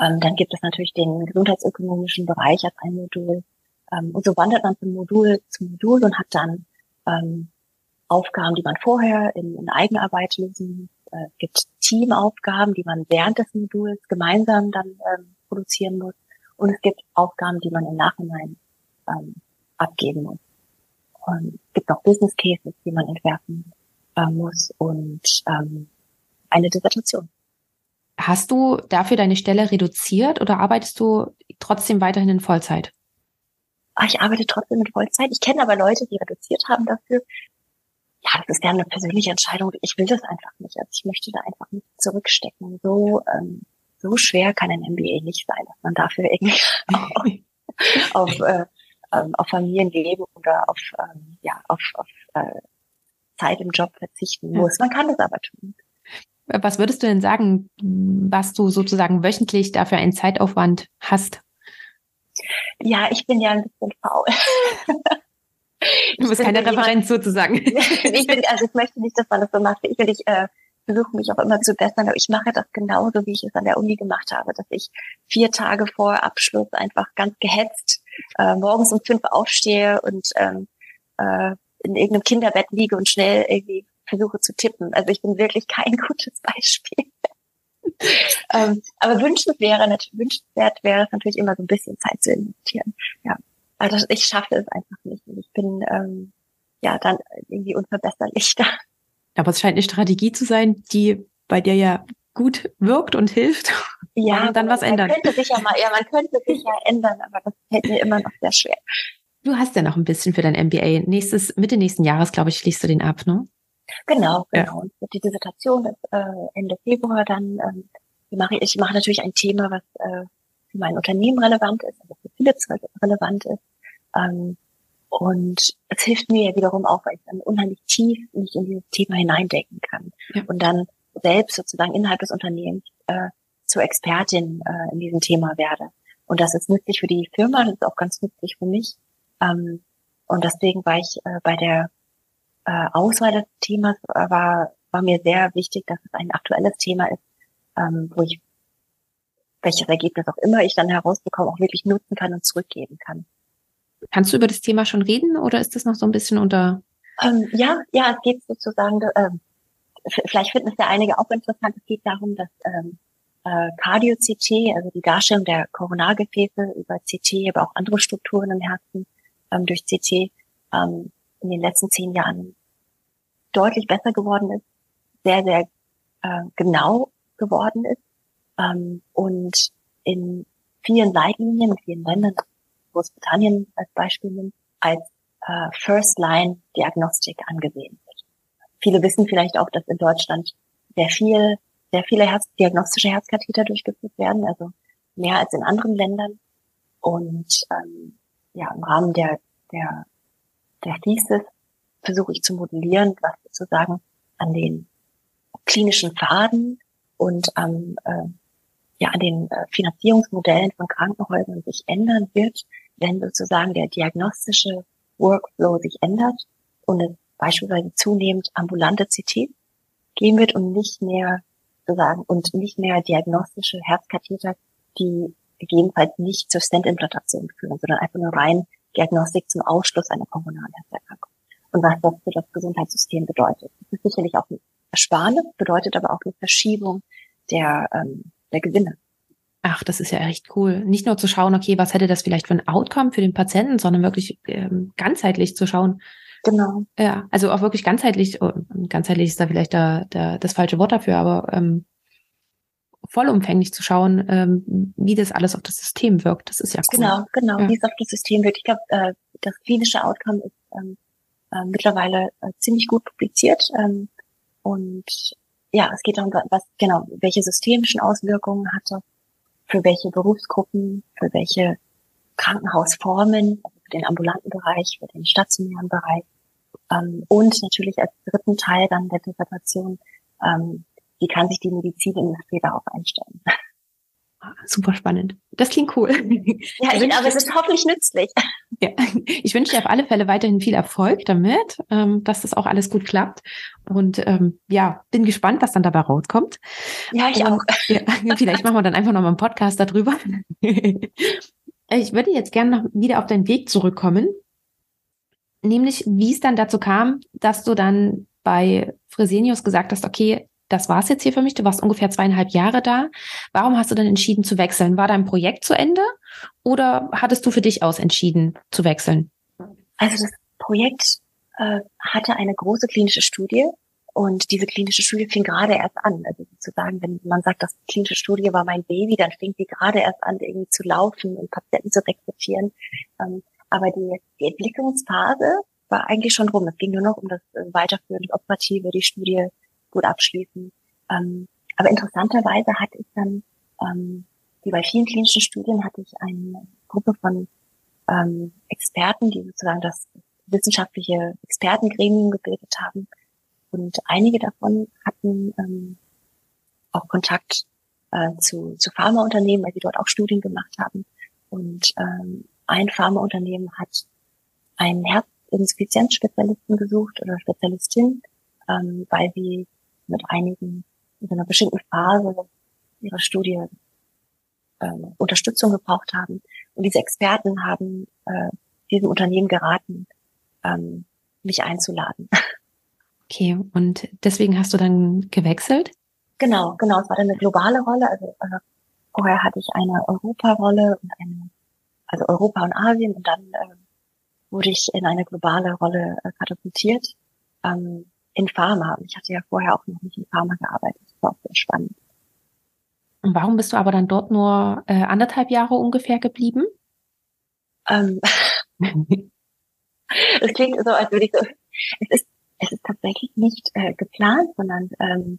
Ähm, dann gibt es natürlich den gesundheitsökonomischen Bereich als ein Modul. Ähm, und so wandert man von Modul zu Modul und hat dann ähm, Aufgaben, die man vorher in, in Eigenarbeit lösen. Äh, gibt Teamaufgaben, die man während des Moduls gemeinsam dann ähm, produzieren muss. Und es gibt Aufgaben, die man im Nachhinein ähm, abgeben muss. Und es gibt noch Business Cases, die man entwerfen äh, muss und ähm, eine Dissertation. Hast du dafür deine Stelle reduziert oder arbeitest du trotzdem weiterhin in Vollzeit? Ach, ich arbeite trotzdem in Vollzeit. Ich kenne aber Leute, die reduziert haben dafür. Ja, das ist ja eine persönliche Entscheidung. Ich will das einfach nicht. Also ich möchte da einfach nicht zurückstecken. So ähm, so schwer kann ein MBA nicht sein, dass man dafür irgendwie auf, auf, äh, ähm, auf Familienleben oder auf, ähm, ja, auf, auf äh, Zeit im Job verzichten muss. Man kann es aber tun. Was würdest du denn sagen, was du sozusagen wöchentlich dafür einen Zeitaufwand hast? Ja, ich bin ja ein bisschen faul. Du bist keine Referenz sozusagen. ich bin, also ich möchte nicht, dass man das so macht. Ich will ich äh, versuche mich auch immer zu bessern, aber ich mache das genauso, wie ich es an der Uni gemacht habe, dass ich vier Tage vor Abschluss einfach ganz gehetzt äh, morgens um fünf aufstehe und ähm, äh, in irgendeinem Kinderbett liege und schnell irgendwie versuche zu tippen. Also ich bin wirklich kein gutes Beispiel. ähm, aber wünschenswert wäre, wünschenswert wäre es natürlich immer so ein bisschen Zeit zu investieren. Ja, also ich schaffe es einfach nicht. Und ich bin ähm, ja dann irgendwie unverbesserlich da. Aber es scheint eine Strategie zu sein, die bei dir ja gut wirkt und hilft. Ja, und dann was ändern. Man könnte sich ja mal, ja, man könnte sich ja ändern, aber das fällt mir immer noch sehr schwer. Du hast ja noch ein bisschen für dein MBA. Nächstes, Mitte nächsten Jahres, glaube ich, schließt du den ab, ne? Genau, genau. Ja. Und die Dissertation ist äh, Ende Februar dann. Ähm, ich mache ich mache natürlich ein Thema, was äh, für mein Unternehmen relevant ist, also für Philips relevant ist. Ähm, und es hilft mir ja wiederum auch, weil ich dann unheimlich tief mich in dieses Thema hineindenken kann ja. und dann selbst sozusagen innerhalb des Unternehmens äh, zur Expertin äh, in diesem Thema werde. Und das ist nützlich für die Firma, das ist auch ganz nützlich für mich. Ähm, und deswegen war ich äh, bei der äh, Auswahl des Themas, äh, war, war mir sehr wichtig, dass es ein aktuelles Thema ist, ähm, wo ich welches Ergebnis auch immer ich dann herausbekomme, auch wirklich nutzen kann und zurückgeben kann. Kannst du über das Thema schon reden oder ist das noch so ein bisschen unter? Ähm, ja, ja, es geht sozusagen, äh, vielleicht finden es ja einige auch interessant, es geht darum, dass ähm, äh, Cardio-CT, also die Darstellung der Koronargefäße über CT, aber auch andere Strukturen im Herzen ähm, durch CT ähm, in den letzten zehn Jahren deutlich besser geworden ist, sehr, sehr äh, genau geworden ist ähm, und in vielen Leitlinien, in vielen Ländern Großbritannien als Beispiel nimmt, als äh, First-Line-Diagnostik angesehen wird. Viele wissen vielleicht auch, dass in Deutschland sehr viel, sehr viele Herz diagnostische Herzkatheter durchgeführt werden, also mehr als in anderen Ländern. Und ähm, ja, im Rahmen der, der der Thesis versuche ich zu modellieren, was sozusagen an den klinischen Pfaden und am, äh, ja, an den äh, Finanzierungsmodellen von Krankenhäusern sich ändern wird, wenn sozusagen der diagnostische Workflow sich ändert und es beispielsweise zunehmend ambulante CT geben wird und nicht mehr sozusagen und nicht mehr diagnostische Herzkatheter, die gegebenenfalls nicht zur Stent-Implantation führen, sondern einfach nur rein Diagnostik zum Ausschluss einer koronaren Herzerkrankung. Und was das für das Gesundheitssystem bedeutet. Das ist sicherlich auch eine Ersparnis, bedeutet aber auch eine Verschiebung der, ähm, der Gewinne. Ach, das ist ja echt cool. Nicht nur zu schauen, okay, was hätte das vielleicht für ein Outcome für den Patienten, sondern wirklich ähm, ganzheitlich zu schauen. Genau. Ja, also auch wirklich ganzheitlich, oh, ganzheitlich ist da vielleicht da, da, das falsche Wort dafür, aber ähm, vollumfänglich zu schauen, ähm, wie das alles auf das System wirkt. Das ist ja cool. Genau, genau, ja. wie es auf das System wirkt. Ich glaube, äh, das klinische Outcome ist ähm, äh, mittlerweile äh, ziemlich gut publiziert. Ähm, und ja, es geht darum, was genau, welche systemischen Auswirkungen hatte für welche Berufsgruppen, für welche Krankenhausformen, also für den ambulanten Bereich, für den stationären Bereich. Ähm, und natürlich als dritten Teil dann der Dissertation, ähm, wie kann sich die Medizinindustrie darauf einstellen. Ah, super spannend. Das klingt cool. Ja, also, aber es ist hoffentlich nützlich. Ja, ich wünsche dir auf alle Fälle weiterhin viel Erfolg damit, ähm, dass das auch alles gut klappt. Und ähm, ja, bin gespannt, was dann dabei rauskommt. Ja, ich Und, auch. Ja, vielleicht machen wir dann einfach nochmal einen Podcast darüber. ich würde jetzt gerne noch wieder auf deinen Weg zurückkommen. Nämlich, wie es dann dazu kam, dass du dann bei Fresenius gesagt hast, okay, das war's jetzt hier für mich. Du warst ungefähr zweieinhalb Jahre da. Warum hast du dann entschieden zu wechseln? War dein Projekt zu Ende oder hattest du für dich aus entschieden zu wechseln? Also das Projekt äh, hatte eine große klinische Studie und diese klinische Studie fing gerade erst an. Also sozusagen, wenn man sagt, das klinische Studie war mein Baby, dann fing sie gerade erst an, irgendwie zu laufen und Patienten zu rekrutieren. Ähm, aber die, die Entwicklungsphase war eigentlich schon rum. Es ging nur noch um das äh, weiterführende Operative, die Studie gut abschließen. Ähm, aber interessanterweise hatte ich dann, ähm, wie bei vielen klinischen Studien, hatte ich eine Gruppe von ähm, Experten, die sozusagen das wissenschaftliche Expertengremium gebildet haben. Und einige davon hatten ähm, auch Kontakt äh, zu, zu Pharmaunternehmen, weil sie dort auch Studien gemacht haben. Und ähm, ein Pharmaunternehmen hat einen Herzinsuffizienzspezialisten gesucht oder Spezialistin, ähm, weil sie mit einigen in einer bestimmten Phase ihrer Studie ähm, Unterstützung gebraucht haben. Und diese Experten haben äh, diesem Unternehmen geraten, ähm, mich einzuladen. Okay, und deswegen hast du dann gewechselt? Genau, genau. Es war dann eine globale Rolle. Also äh, vorher hatte ich eine Europarolle und eine, also Europa und Asien und dann äh, wurde ich in eine globale Rolle äh, katapultiert. Ähm, in Pharma. Ich hatte ja vorher auch noch nicht in Pharma gearbeitet. Das war auch sehr spannend. Und warum bist du aber dann dort nur äh, anderthalb Jahre ungefähr geblieben? Ähm, es klingt so, als würde ich so, es ist, es ist tatsächlich nicht äh, geplant, sondern ähm,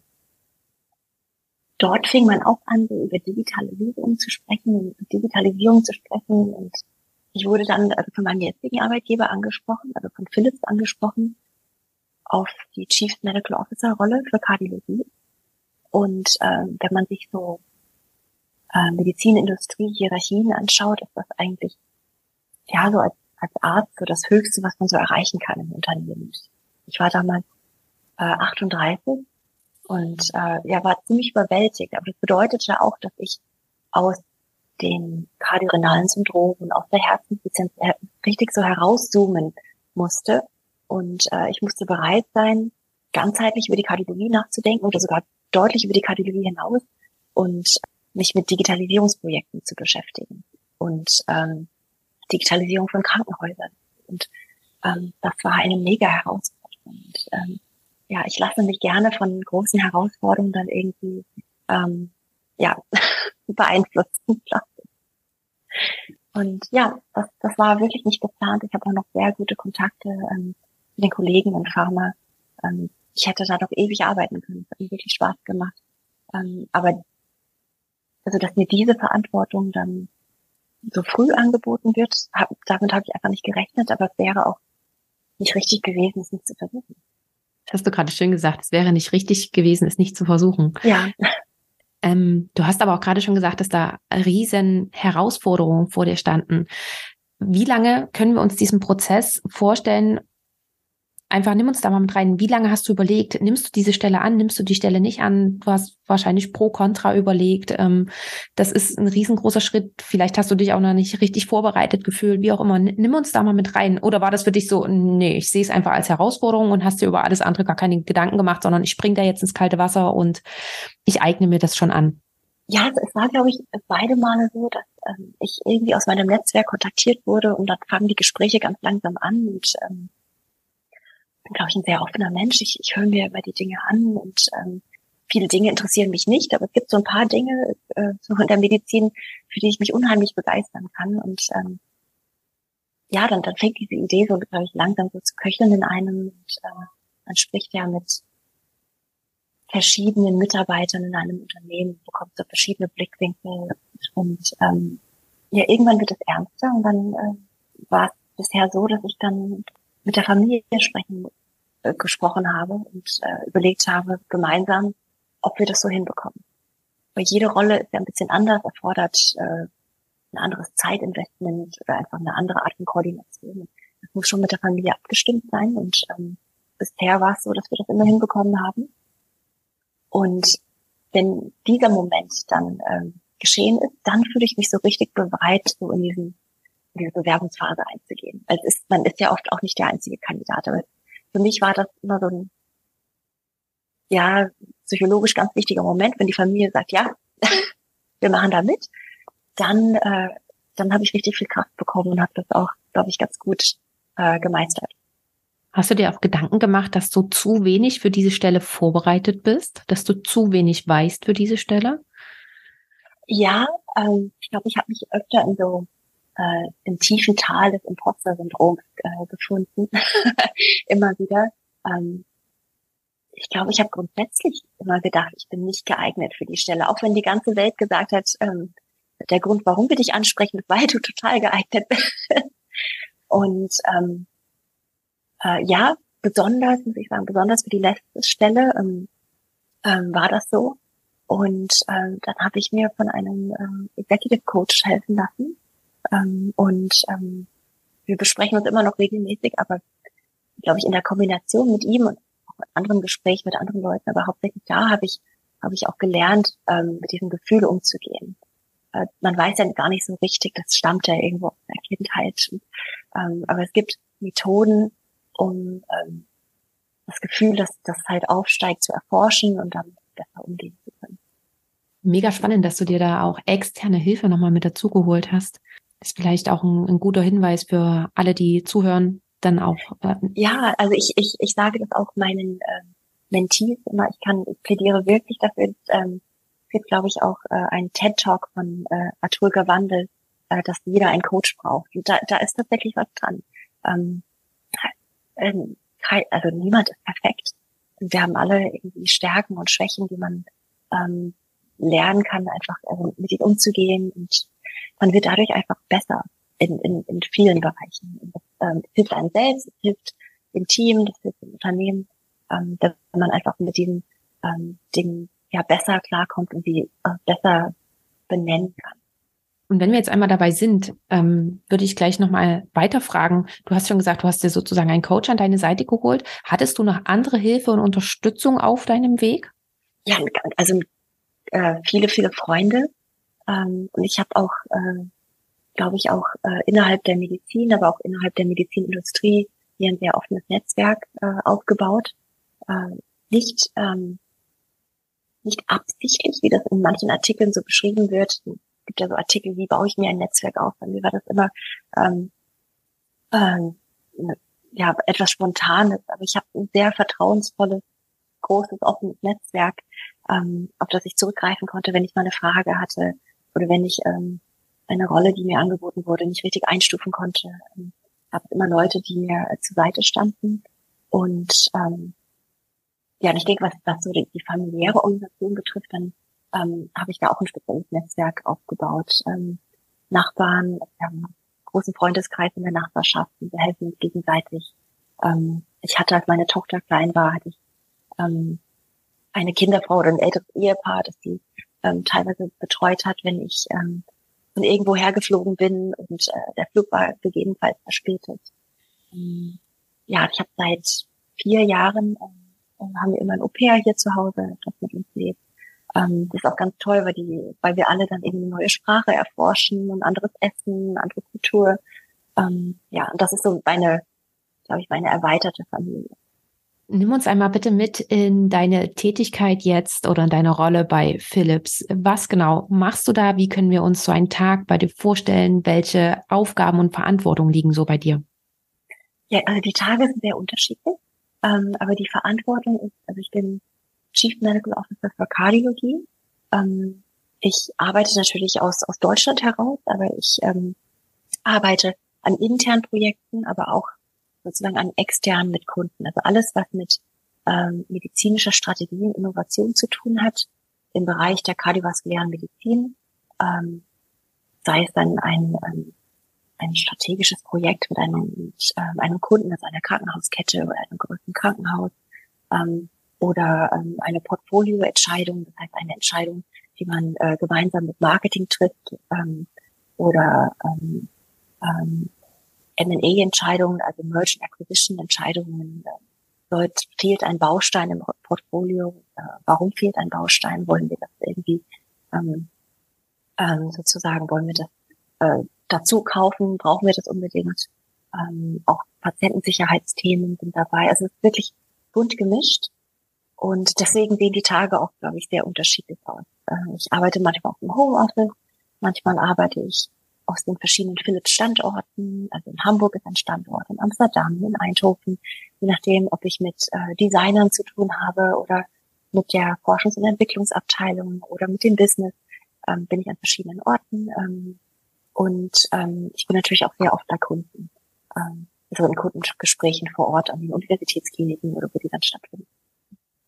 dort fing man auch an, so über digitale Lösungen zu sprechen, Digitalisierung zu sprechen und ich wurde dann also von meinem jetzigen Arbeitgeber angesprochen, also von Philips angesprochen, auf die Chief Medical Officer Rolle für Kardiologie. Und ähm, wenn man sich so äh, Medizinindustrie, Hierarchien anschaut, ist das eigentlich ja so als, als Arzt so das Höchste, was man so erreichen kann im Unternehmen. Ich war damals äh, 38 und äh, ja, war ziemlich überwältigt. Aber das bedeutete auch, dass ich aus dem kardiorenalen Syndrom und aus der Herzinsuffizienz äh, richtig so herauszoomen musste und äh, ich musste bereit sein, ganzheitlich über die Kardiologie nachzudenken oder sogar deutlich über die Kardiologie hinaus und mich mit Digitalisierungsprojekten zu beschäftigen und ähm, Digitalisierung von Krankenhäusern. Und ähm, das war eine mega Herausforderung. Und, ähm, ja, ich lasse mich gerne von großen Herausforderungen dann irgendwie ähm, ja beeinflussen. Und ja, das, das war wirklich nicht geplant. Ich habe auch noch sehr gute Kontakte ähm, den Kollegen in Pharma. Ähm, ich hätte da doch ewig arbeiten können. Es hat mir wirklich Spaß gemacht. Ähm, aber also, dass mir diese Verantwortung dann so früh angeboten wird, hab, damit habe ich einfach nicht gerechnet, aber es wäre auch nicht richtig gewesen, es nicht zu versuchen. Das hast du gerade schön gesagt. Es wäre nicht richtig gewesen, es nicht zu versuchen. Ja. Ähm, du hast aber auch gerade schon gesagt, dass da riesen Herausforderungen vor dir standen. Wie lange können wir uns diesen Prozess vorstellen, einfach nimm uns da mal mit rein. Wie lange hast du überlegt, nimmst du diese Stelle an, nimmst du die Stelle nicht an? Du hast wahrscheinlich pro kontra überlegt. Ähm, das ist ein riesengroßer Schritt. Vielleicht hast du dich auch noch nicht richtig vorbereitet gefühlt, wie auch immer. Nimm uns da mal mit rein. Oder war das für dich so, nee, ich sehe es einfach als Herausforderung und hast dir über alles andere gar keine Gedanken gemacht, sondern ich spring da jetzt ins kalte Wasser und ich eigne mir das schon an? Ja, es war, glaube ich, beide Male so, dass ähm, ich irgendwie aus meinem Netzwerk kontaktiert wurde und dann fangen die Gespräche ganz langsam an und ähm, bin, glaube ich, ein sehr offener Mensch. Ich, ich höre mir immer die Dinge an und ähm, viele Dinge interessieren mich nicht, aber es gibt so ein paar Dinge äh, so in der Medizin, für die ich mich unheimlich begeistern kann. Und ähm, ja, dann, dann fängt diese Idee so, glaube ich, langsam so zu köcheln in einem. Und äh, man spricht ja mit verschiedenen Mitarbeitern in einem Unternehmen, bekommt so verschiedene Blickwinkel und ähm, ja, irgendwann wird es ernster und dann äh, war es bisher so, dass ich dann mit der Familie sprechen, äh, gesprochen habe und äh, überlegt habe, gemeinsam, ob wir das so hinbekommen. Weil jede Rolle ist ja ein bisschen anders, erfordert äh, ein anderes Zeitinvestment oder einfach eine andere Art von Koordination. Das muss schon mit der Familie abgestimmt sein und ähm, bisher war es so, dass wir das immer hinbekommen haben. Und wenn dieser Moment dann ähm, geschehen ist, dann fühle ich mich so richtig bereit, so in diesen in diese Bewerbungsphase einzugehen. Es ist, man ist ja oft auch nicht der einzige Kandidat. Aber für mich war das immer so ein, ja, psychologisch ganz wichtiger Moment, wenn die Familie sagt, ja, wir machen da mit, dann, äh, dann habe ich richtig viel Kraft bekommen und habe das auch, glaube ich, ganz gut äh, gemeistert. Hast du dir auch Gedanken gemacht, dass du zu wenig für diese Stelle vorbereitet bist, dass du zu wenig weißt für diese Stelle? Ja, ähm, ich glaube, ich habe mich öfter in so äh, im tiefen Tal des Imposter-Syndroms äh, gefunden, immer wieder. Ähm, ich glaube, ich habe grundsätzlich immer gedacht, ich bin nicht geeignet für die Stelle, auch wenn die ganze Welt gesagt hat, ähm, der Grund, warum wir dich ansprechen, ist, weil du total geeignet bist. Und ähm, äh, ja, besonders, muss ich sagen, besonders für die letzte Stelle ähm, ähm, war das so. Und ähm, dann habe ich mir von einem ähm, Executive Coach helfen lassen, ähm, und ähm, wir besprechen uns immer noch regelmäßig, aber glaube ich in der Kombination mit ihm und auch in anderen Gesprächen mit anderen Leuten, aber hauptsächlich da habe ich habe ich auch gelernt, ähm, mit diesem Gefühl umzugehen. Äh, man weiß ja gar nicht so richtig, das stammt ja irgendwo aus der Kindheit. Ähm, aber es gibt Methoden, um ähm, das Gefühl, dass das halt aufsteigt, zu erforschen und dann besser umgehen zu können. Mega spannend, dass du dir da auch externe Hilfe nochmal mit dazugeholt hast ist vielleicht auch ein, ein guter Hinweis für alle, die zuhören, dann auch. Äh, ja, also ich, ich, ich sage das auch meinen äh, Mentees immer. Ich kann, ich plädiere wirklich dafür. Ähm, es gibt, glaube ich, auch äh, einen TED-Talk von äh, Arthur Gewandel, äh, dass jeder einen Coach braucht. Und da, da ist tatsächlich was dran. Ähm, äh, also niemand ist perfekt. Wir haben alle irgendwie Stärken und Schwächen, die man ähm, lernen kann, einfach also mit ihnen umzugehen und man wird dadurch einfach besser in, in, in vielen Bereichen. Das ähm, hilft einem selbst, es hilft dem Team, das hilft dem Unternehmen, ähm, dass man einfach mit diesen ähm, Dingen ja besser klarkommt und sie äh, besser benennen kann. Und wenn wir jetzt einmal dabei sind, ähm, würde ich gleich nochmal weiterfragen. Du hast schon gesagt, du hast dir sozusagen einen Coach an deine Seite geholt. Hattest du noch andere Hilfe und Unterstützung auf deinem Weg? Ja, also äh, viele, viele Freunde, ähm, und ich habe auch, äh, glaube ich, auch äh, innerhalb der Medizin, aber auch innerhalb der Medizinindustrie hier ein sehr offenes Netzwerk äh, aufgebaut. Äh, nicht, ähm, nicht absichtlich, wie das in manchen Artikeln so beschrieben wird. Es gibt ja so Artikel, wie baue ich mir ein Netzwerk auf? Bei mir war das immer ähm, ähm, ja etwas Spontanes, aber ich habe ein sehr vertrauensvolles, großes, offenes Netzwerk, ähm, auf das ich zurückgreifen konnte, wenn ich mal eine Frage hatte, oder wenn ich ähm, eine Rolle, die mir angeboten wurde, nicht richtig einstufen konnte. Ähm, habe immer Leute, die mir äh, zur Seite standen. Und ähm, ja, und ich denke, was, was so die, die familiäre Organisation betrifft, dann ähm, habe ich da auch ein spezielles Netzwerk aufgebaut. Ähm, Nachbarn, einen großen Freundeskreis in der Nachbarschaft wir helfen uns gegenseitig. Ähm, ich hatte, als meine Tochter klein war, hatte ich ähm, eine Kinderfrau oder ein älteres Ehepaar, das die ähm, teilweise betreut hat, wenn ich ähm, von irgendwo hergeflogen bin und äh, der Flug war gegebenenfalls verspätet. Ähm, ja, ich habe seit vier Jahren ähm, haben wir immer ein Au-pair hier zu Hause, das mit uns lebt. Ähm, das ist auch ganz toll, weil die, weil wir alle dann eben eine neue Sprache erforschen und anderes Essen, andere Kultur. Ähm, ja, und das ist so meine, glaube ich, meine erweiterte Familie. Nimm uns einmal bitte mit in deine Tätigkeit jetzt oder in deine Rolle bei Philips. Was genau machst du da? Wie können wir uns so einen Tag bei dir vorstellen? Welche Aufgaben und Verantwortung liegen so bei dir? Ja, also die Tage sind sehr unterschiedlich, ähm, aber die Verantwortung ist, also ich bin Chief Medical Officer für Kardiologie. Ähm, ich arbeite natürlich aus, aus Deutschland heraus, aber ich ähm, arbeite an internen Projekten, aber auch sozusagen an externen mit Kunden. Also alles, was mit ähm, medizinischer Strategie und Innovation zu tun hat im Bereich der kardiovaskulären Medizin, ähm, sei es dann ein, ein, ein strategisches Projekt mit einem, mit, ähm, einem Kunden, also einer Krankenhauskette oder einem größeren Krankenhaus, ähm, oder ähm, eine Portfolioentscheidung, das heißt eine Entscheidung, die man äh, gemeinsam mit Marketing trifft, ähm, oder ähm, ähm, M&A-Entscheidungen, also Merchant Acquisition-Entscheidungen. Äh, dort fehlt ein Baustein im Portfolio. Äh, warum fehlt ein Baustein? Wollen wir das irgendwie ähm, ähm, sozusagen, wollen wir das äh, dazu kaufen? Brauchen wir das unbedingt? Ähm, auch Patientensicherheitsthemen sind dabei. Also es ist wirklich bunt gemischt. Und deswegen sehen die Tage auch, glaube ich, sehr unterschiedlich aus. Äh, ich arbeite manchmal auf dem Homeoffice, manchmal arbeite ich aus den verschiedenen Philips-Standorten. Also in Hamburg ist ein Standort, in Amsterdam, in Eindhoven, je nachdem, ob ich mit äh, Designern zu tun habe oder mit der Forschungs- und Entwicklungsabteilung oder mit dem Business, ähm, bin ich an verschiedenen Orten. Ähm, und ähm, ich bin natürlich auch sehr oft bei Kunden, ähm, also in Kundengesprächen vor Ort an den Universitätskliniken oder wo die dann stattfinden.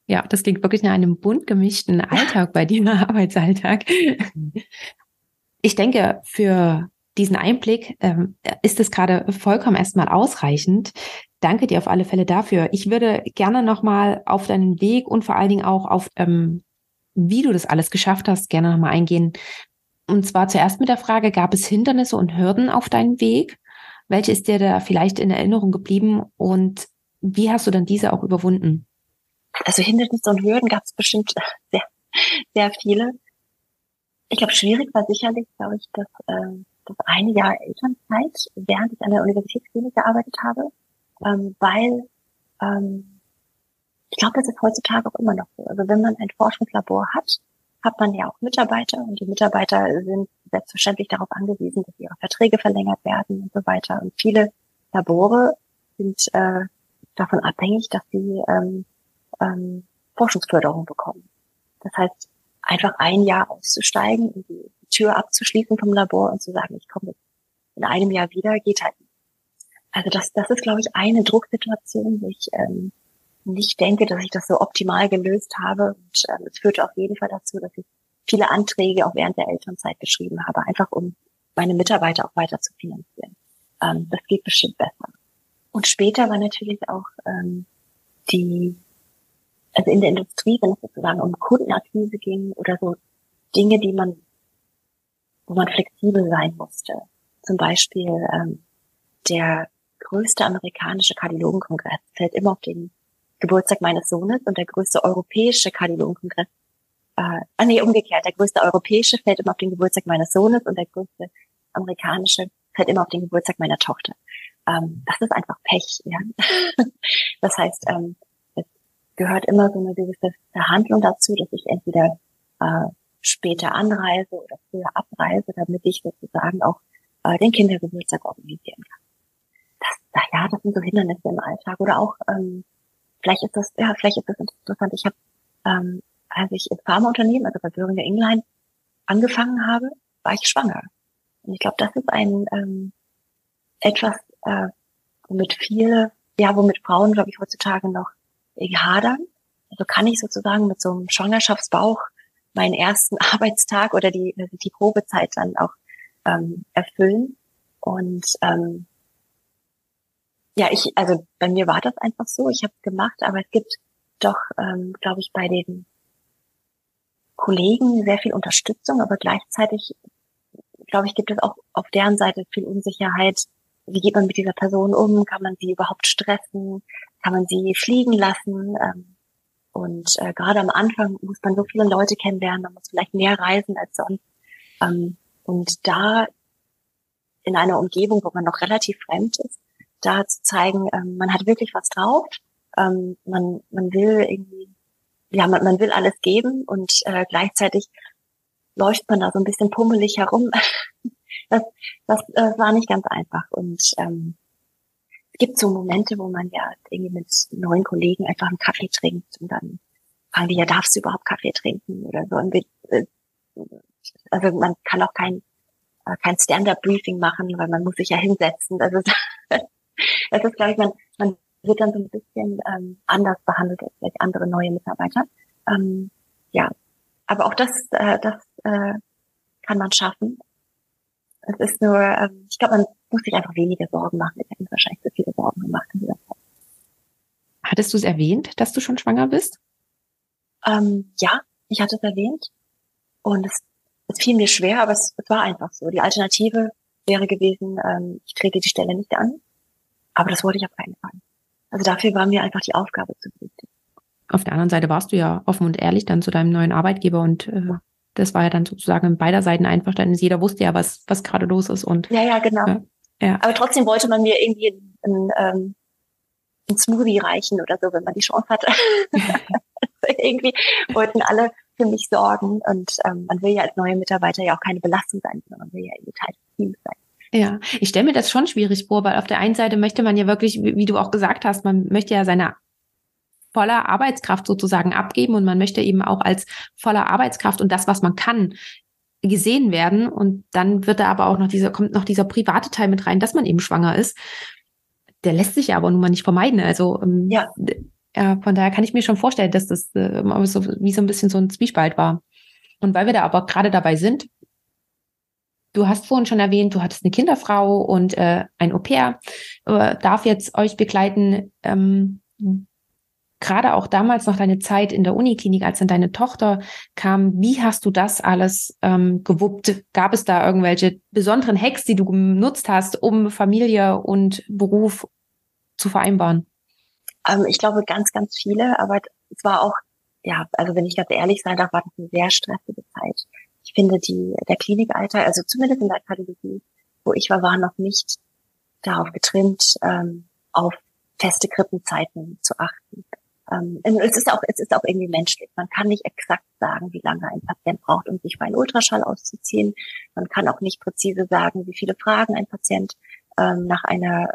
Ja, das klingt wirklich nach einem bunt gemischten Alltag bei dir, Arbeitsalltag. Ich denke, für diesen Einblick ähm, ist es gerade vollkommen erstmal ausreichend. Danke dir auf alle Fälle dafür. Ich würde gerne nochmal auf deinen Weg und vor allen Dingen auch auf, ähm, wie du das alles geschafft hast, gerne nochmal eingehen. Und zwar zuerst mit der Frage, gab es Hindernisse und Hürden auf deinem Weg? Welche ist dir da vielleicht in Erinnerung geblieben und wie hast du dann diese auch überwunden? Also Hindernisse und Hürden gab es bestimmt sehr, sehr viele ich glaube, schwierig war sicherlich, glaube ich, dass äh, das eine Jahr Elternzeit, während ich an der Universitätsklinik gearbeitet habe, ähm, weil ähm, ich glaube, das ist heutzutage auch immer noch so. Also wenn man ein Forschungslabor hat, hat man ja auch Mitarbeiter und die Mitarbeiter sind selbstverständlich darauf angewiesen, dass ihre Verträge verlängert werden und so weiter. Und viele Labore sind äh, davon abhängig, dass sie ähm, ähm, Forschungsförderung bekommen. Das heißt, einfach ein Jahr auszusteigen und die Tür abzuschließen vom Labor und zu sagen, ich komme in einem Jahr wieder, geht halt nicht. Also das, das ist, glaube ich, eine Drucksituation, wo ich ähm, nicht denke, dass ich das so optimal gelöst habe. Und ähm, es führte auf jeden Fall dazu, dass ich viele Anträge auch während der Elternzeit geschrieben habe, einfach um meine Mitarbeiter auch weiter zu finanzieren. Ähm, das geht bestimmt besser. Und später war natürlich auch ähm, die also in der Industrie, wenn es sozusagen um Kundenakquise ging oder so Dinge, die man, wo man flexibel sein musste. Zum Beispiel ähm, der größte amerikanische Kardiologenkongress fällt immer auf den Geburtstag meines Sohnes und der größte europäische Kardiologenkongress, äh, ah nee, umgekehrt, der größte europäische fällt immer auf den Geburtstag meines Sohnes und der größte amerikanische fällt immer auf den Geburtstag meiner Tochter. Ähm, das ist einfach Pech, ja. das heißt, ähm, gehört immer so eine gewisse Verhandlung dazu, dass ich entweder äh, später anreise oder früher abreise, damit ich sozusagen auch äh, den Kindergeburtstag organisieren kann. Das, ja, das sind so Hindernisse im Alltag. Oder auch, ähm, vielleicht ist das, ja, vielleicht ist das interessant. Ich habe, ähm, als ich im Pharmaunternehmen, also bei Böhringer Ingelheim, angefangen habe, war ich schwanger. Und ich glaube, das ist ein ähm, etwas, äh, womit viele, ja, womit Frauen, glaube ich, heutzutage noch hadern. Also kann ich sozusagen mit so einem Schwangerschaftsbauch meinen ersten Arbeitstag oder die, also die Probezeit dann auch ähm, erfüllen. Und ähm, ja, ich, also bei mir war das einfach so. Ich habe es gemacht, aber es gibt doch, ähm, glaube ich, bei den Kollegen sehr viel Unterstützung, aber gleichzeitig, glaube ich, gibt es auch auf deren Seite viel Unsicherheit. Wie geht man mit dieser Person um? Kann man sie überhaupt stressen? Kann man sie fliegen lassen? Ähm, und äh, gerade am Anfang muss man so viele Leute kennenlernen, man muss vielleicht mehr reisen als sonst. Ähm, und da in einer Umgebung, wo man noch relativ fremd ist, da zu zeigen, ähm, man hat wirklich was drauf, ähm, man, man will irgendwie, ja, man, man will alles geben und äh, gleichzeitig läuft man da so ein bisschen pummelig herum. das das äh, war nicht ganz einfach. Und ähm, gibt so Momente, wo man ja irgendwie mit neuen Kollegen einfach einen Kaffee trinkt und dann fragen die ja, darfst du überhaupt Kaffee trinken oder so. Und wir, äh, also man kann auch kein äh, kein Stand-up-Briefing machen, weil man muss sich ja hinsetzen. Das ist, das ist, glaube ich, man, man wird dann so ein bisschen ähm, anders behandelt als vielleicht andere neue Mitarbeiter. Ähm, ja, aber auch das, äh, das äh, kann man schaffen. Es ist nur, ähm, ich glaube, man muss sich einfach weniger Sorgen machen. Ich habe mir wahrscheinlich zu viele Sorgen gemacht in dieser Zeit. Hattest du es erwähnt, dass du schon schwanger bist? Ähm, ja, ich hatte es erwähnt. Und es, es fiel mir schwer, aber es, es war einfach so. Die Alternative wäre gewesen, ähm, ich trete die Stelle nicht an. Aber das wollte ich auf keinen Fall. Also dafür war mir einfach die Aufgabe zu wichtig. Auf der anderen Seite warst du ja offen und ehrlich dann zu deinem neuen Arbeitgeber und äh, das war ja dann sozusagen in beider Seiten Einverständnis. Jeder wusste ja, was, was gerade los ist und. Ja, ja, genau. Ja, ja. Aber trotzdem wollte man mir irgendwie ein, ähm, ein Smoothie reichen oder so, wenn man die Chance hatte. irgendwie wollten alle für mich sorgen und ähm, man will ja als neue Mitarbeiter ja auch keine Belastung sein, sondern man will ja irgendwie Teil des Teams sein. Ja, ich stelle mir das schon schwierig vor, weil auf der einen Seite möchte man ja wirklich, wie du auch gesagt hast, man möchte ja seine voller Arbeitskraft sozusagen abgeben und man möchte eben auch als voller Arbeitskraft und das, was man kann, gesehen werden. Und dann wird da aber auch noch dieser, kommt noch dieser private Teil mit rein, dass man eben schwanger ist. Der lässt sich ja aber nun mal nicht vermeiden. Also ähm, ja. ja, von daher kann ich mir schon vorstellen, dass das äh, so, wie so ein bisschen so ein Zwiespalt war. Und weil wir da aber gerade dabei sind, Du hast vorhin schon erwähnt, du hattest eine Kinderfrau und äh, ein Au-pair, äh, darf jetzt euch begleiten. Ähm, Gerade auch damals noch deine Zeit in der Uniklinik, als dann deine Tochter kam, wie hast du das alles ähm, gewuppt? Gab es da irgendwelche besonderen Hacks, die du genutzt hast, um Familie und Beruf zu vereinbaren? Ähm, ich glaube ganz, ganz viele, aber es war auch, ja, also wenn ich ganz ehrlich sein darf, war das eine sehr stressige Zeit ich finde, die, der Klinikalltag, also zumindest in der Kardiologie, wo ich war, war noch nicht darauf getrimmt, ähm, auf feste Krippenzeiten zu achten. Ähm, es ist auch, es ist auch irgendwie menschlich. Man kann nicht exakt sagen, wie lange ein Patient braucht, um sich für einen Ultraschall auszuziehen. Man kann auch nicht präzise sagen, wie viele Fragen ein Patient ähm, nach einer,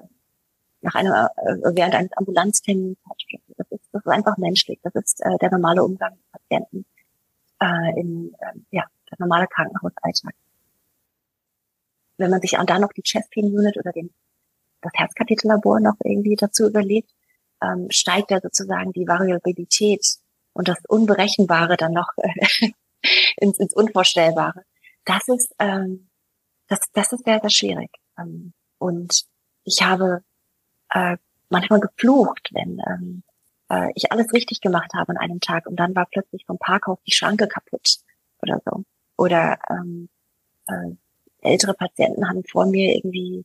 nach einer, äh, während eines Ambulanztermins hat. Das ist, das ist einfach menschlich. Das ist äh, der normale Umgang mit Patienten äh, in, äh, ja, der normale Krankenhausalltag. Wenn man sich dann noch die Chest Pain Unit oder den, das Herzkatheterlabor noch irgendwie dazu überlegt, ähm, steigt ja sozusagen die Variabilität und das Unberechenbare dann noch äh, ins, ins Unvorstellbare. Das ist, ähm, das, das ist sehr, sehr schwierig. Ähm, und ich habe äh, manchmal geflucht, wenn ähm, äh, ich alles richtig gemacht habe an einem Tag und dann war plötzlich vom Parkhaus die Schranke kaputt oder so. Oder ähm, äh, ältere Patienten haben vor mir irgendwie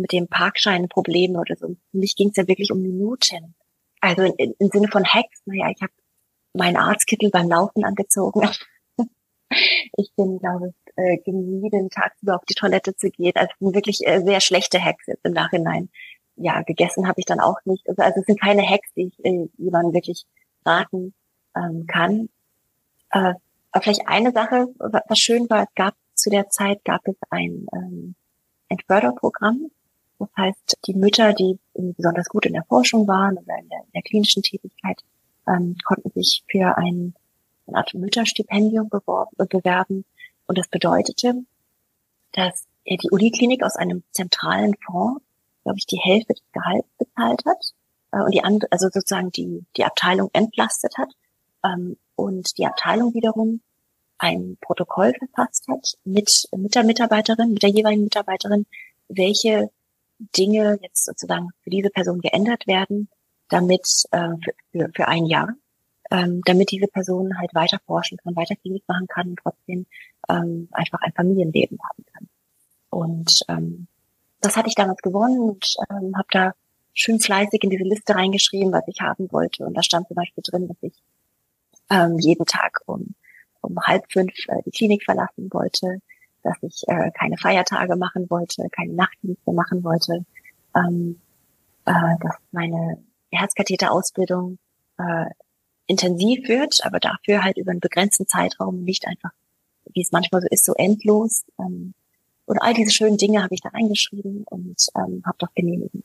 mit dem Parkschein Probleme oder so. Für mich ging es ja wirklich um Minuten. Also in, im Sinne von Hacks, naja, ich habe meinen Arztkittel beim Laufen angezogen. ich bin, glaube ich, äh, gemieden, tagsüber auf die Toilette zu gehen. Also wirklich äh, sehr schlechte Hacks jetzt im Nachhinein. Ja, gegessen habe ich dann auch nicht. Also, also es sind keine Hacks, die ich äh, jemandem wirklich raten ähm, kann. Äh, aber vielleicht eine Sache, was schön war, es gab zu der Zeit gab es ein, ähm, ein Förderprogramm. Das heißt, die Mütter, die besonders gut in der Forschung waren oder in der, in der klinischen Tätigkeit, ähm, konnten sich für ein, eine Art Mütterstipendium beworben, bewerben. Und das bedeutete, dass die Uniklinik aus einem zentralen Fonds, glaube ich, die Hälfte des Gehalts bezahlt hat äh, und die andere, also sozusagen die, die Abteilung entlastet hat ähm, und die Abteilung wiederum ein Protokoll verfasst hat mit, mit der Mitarbeiterin, mit der jeweiligen Mitarbeiterin, welche Dinge jetzt sozusagen für diese Person geändert werden, damit äh, für, für ein Jahr, ähm, damit diese Person halt weiter forschen kann, weiter Klinik machen kann und trotzdem ähm, einfach ein Familienleben haben kann. Und ähm, das hatte ich damals gewonnen und ähm, habe da schön fleißig in diese Liste reingeschrieben, was ich haben wollte. Und da stand zum Beispiel drin, dass ich ähm, jeden Tag um, um halb fünf äh, die Klinik verlassen wollte, dass ich äh, keine Feiertage machen wollte, keine Nachtdienste machen wollte, ähm, äh, dass meine Herzkatheterausbildung äh, intensiv wird, aber dafür halt über einen begrenzten Zeitraum, nicht einfach, wie es manchmal so ist, so endlos. Ähm, und all diese schönen Dinge habe ich da reingeschrieben und ähm, habe doch genehmigen.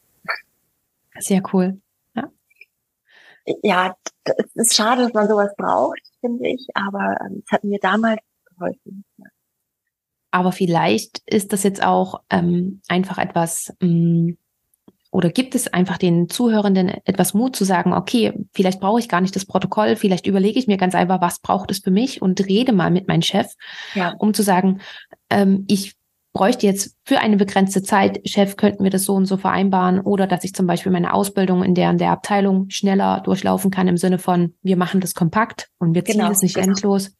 Sehr cool. Ja, ja es ist schade, dass man sowas braucht, finde ich, aber ähm, es hat mir damals geholfen. Ja. Aber vielleicht ist das jetzt auch ähm, einfach etwas, mh, mm, oder gibt es einfach den Zuhörenden etwas Mut zu sagen, okay, vielleicht brauche ich gar nicht das Protokoll, vielleicht überlege ich mir ganz einfach, was braucht es für mich und rede mal mit meinem Chef, ja. um zu sagen, ähm, ich bräuchte jetzt für eine begrenzte Zeit, Chef, könnten wir das so und so vereinbaren oder dass ich zum Beispiel meine Ausbildung in der, in der Abteilung schneller durchlaufen kann im Sinne von, wir machen das kompakt und wir ziehen genau, es nicht genau. endlos.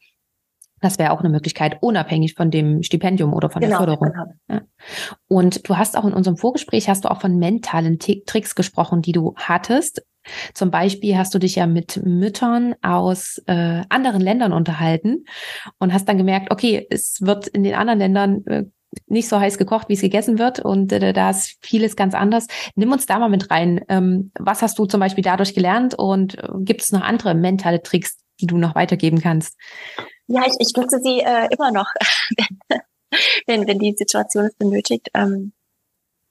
Das wäre auch eine Möglichkeit, unabhängig von dem Stipendium oder von genau, der Förderung. Genau. Ja. Und du hast auch in unserem Vorgespräch hast du auch von mentalen T Tricks gesprochen, die du hattest. Zum Beispiel hast du dich ja mit Müttern aus äh, anderen Ländern unterhalten und hast dann gemerkt, okay, es wird in den anderen Ländern äh, nicht so heiß gekocht, wie es gegessen wird. Und äh, da ist vieles ganz anders. Nimm uns da mal mit rein. Ähm, was hast du zum Beispiel dadurch gelernt und äh, gibt es noch andere mentale Tricks, die du noch weitergeben kannst? Ja, ich, ich nutze sie äh, immer noch, wenn, wenn die Situation es benötigt. Ähm,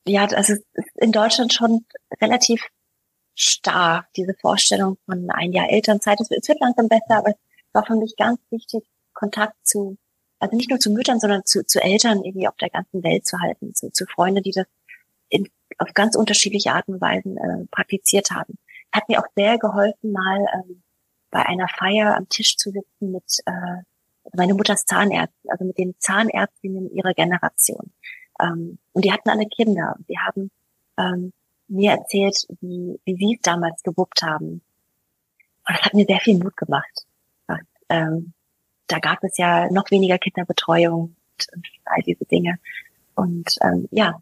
ja, es ist in Deutschland schon relativ starr, diese Vorstellung von ein Jahr Elternzeit. Es wird langsam besser, aber es war für mich ganz wichtig, Kontakt zu also nicht nur zu Müttern, sondern zu, zu Eltern irgendwie auf der ganzen Welt zu halten, zu, zu Freunden, die das in, auf ganz unterschiedliche Arten und Weisen äh, praktiziert haben. Hat mir auch sehr geholfen, mal ähm, bei einer Feier am Tisch zu sitzen mit äh, meine Mutters Zahnärzten, also mit den Zahnärztinnen ihrer Generation. Ähm, und die hatten alle Kinder. Die haben ähm, mir erzählt, wie, wie sie es damals gewuppt haben. Und das hat mir sehr viel Mut gemacht. Und, ähm, da gab es ja noch weniger Kinderbetreuung und, und all diese Dinge. Und ähm, ja,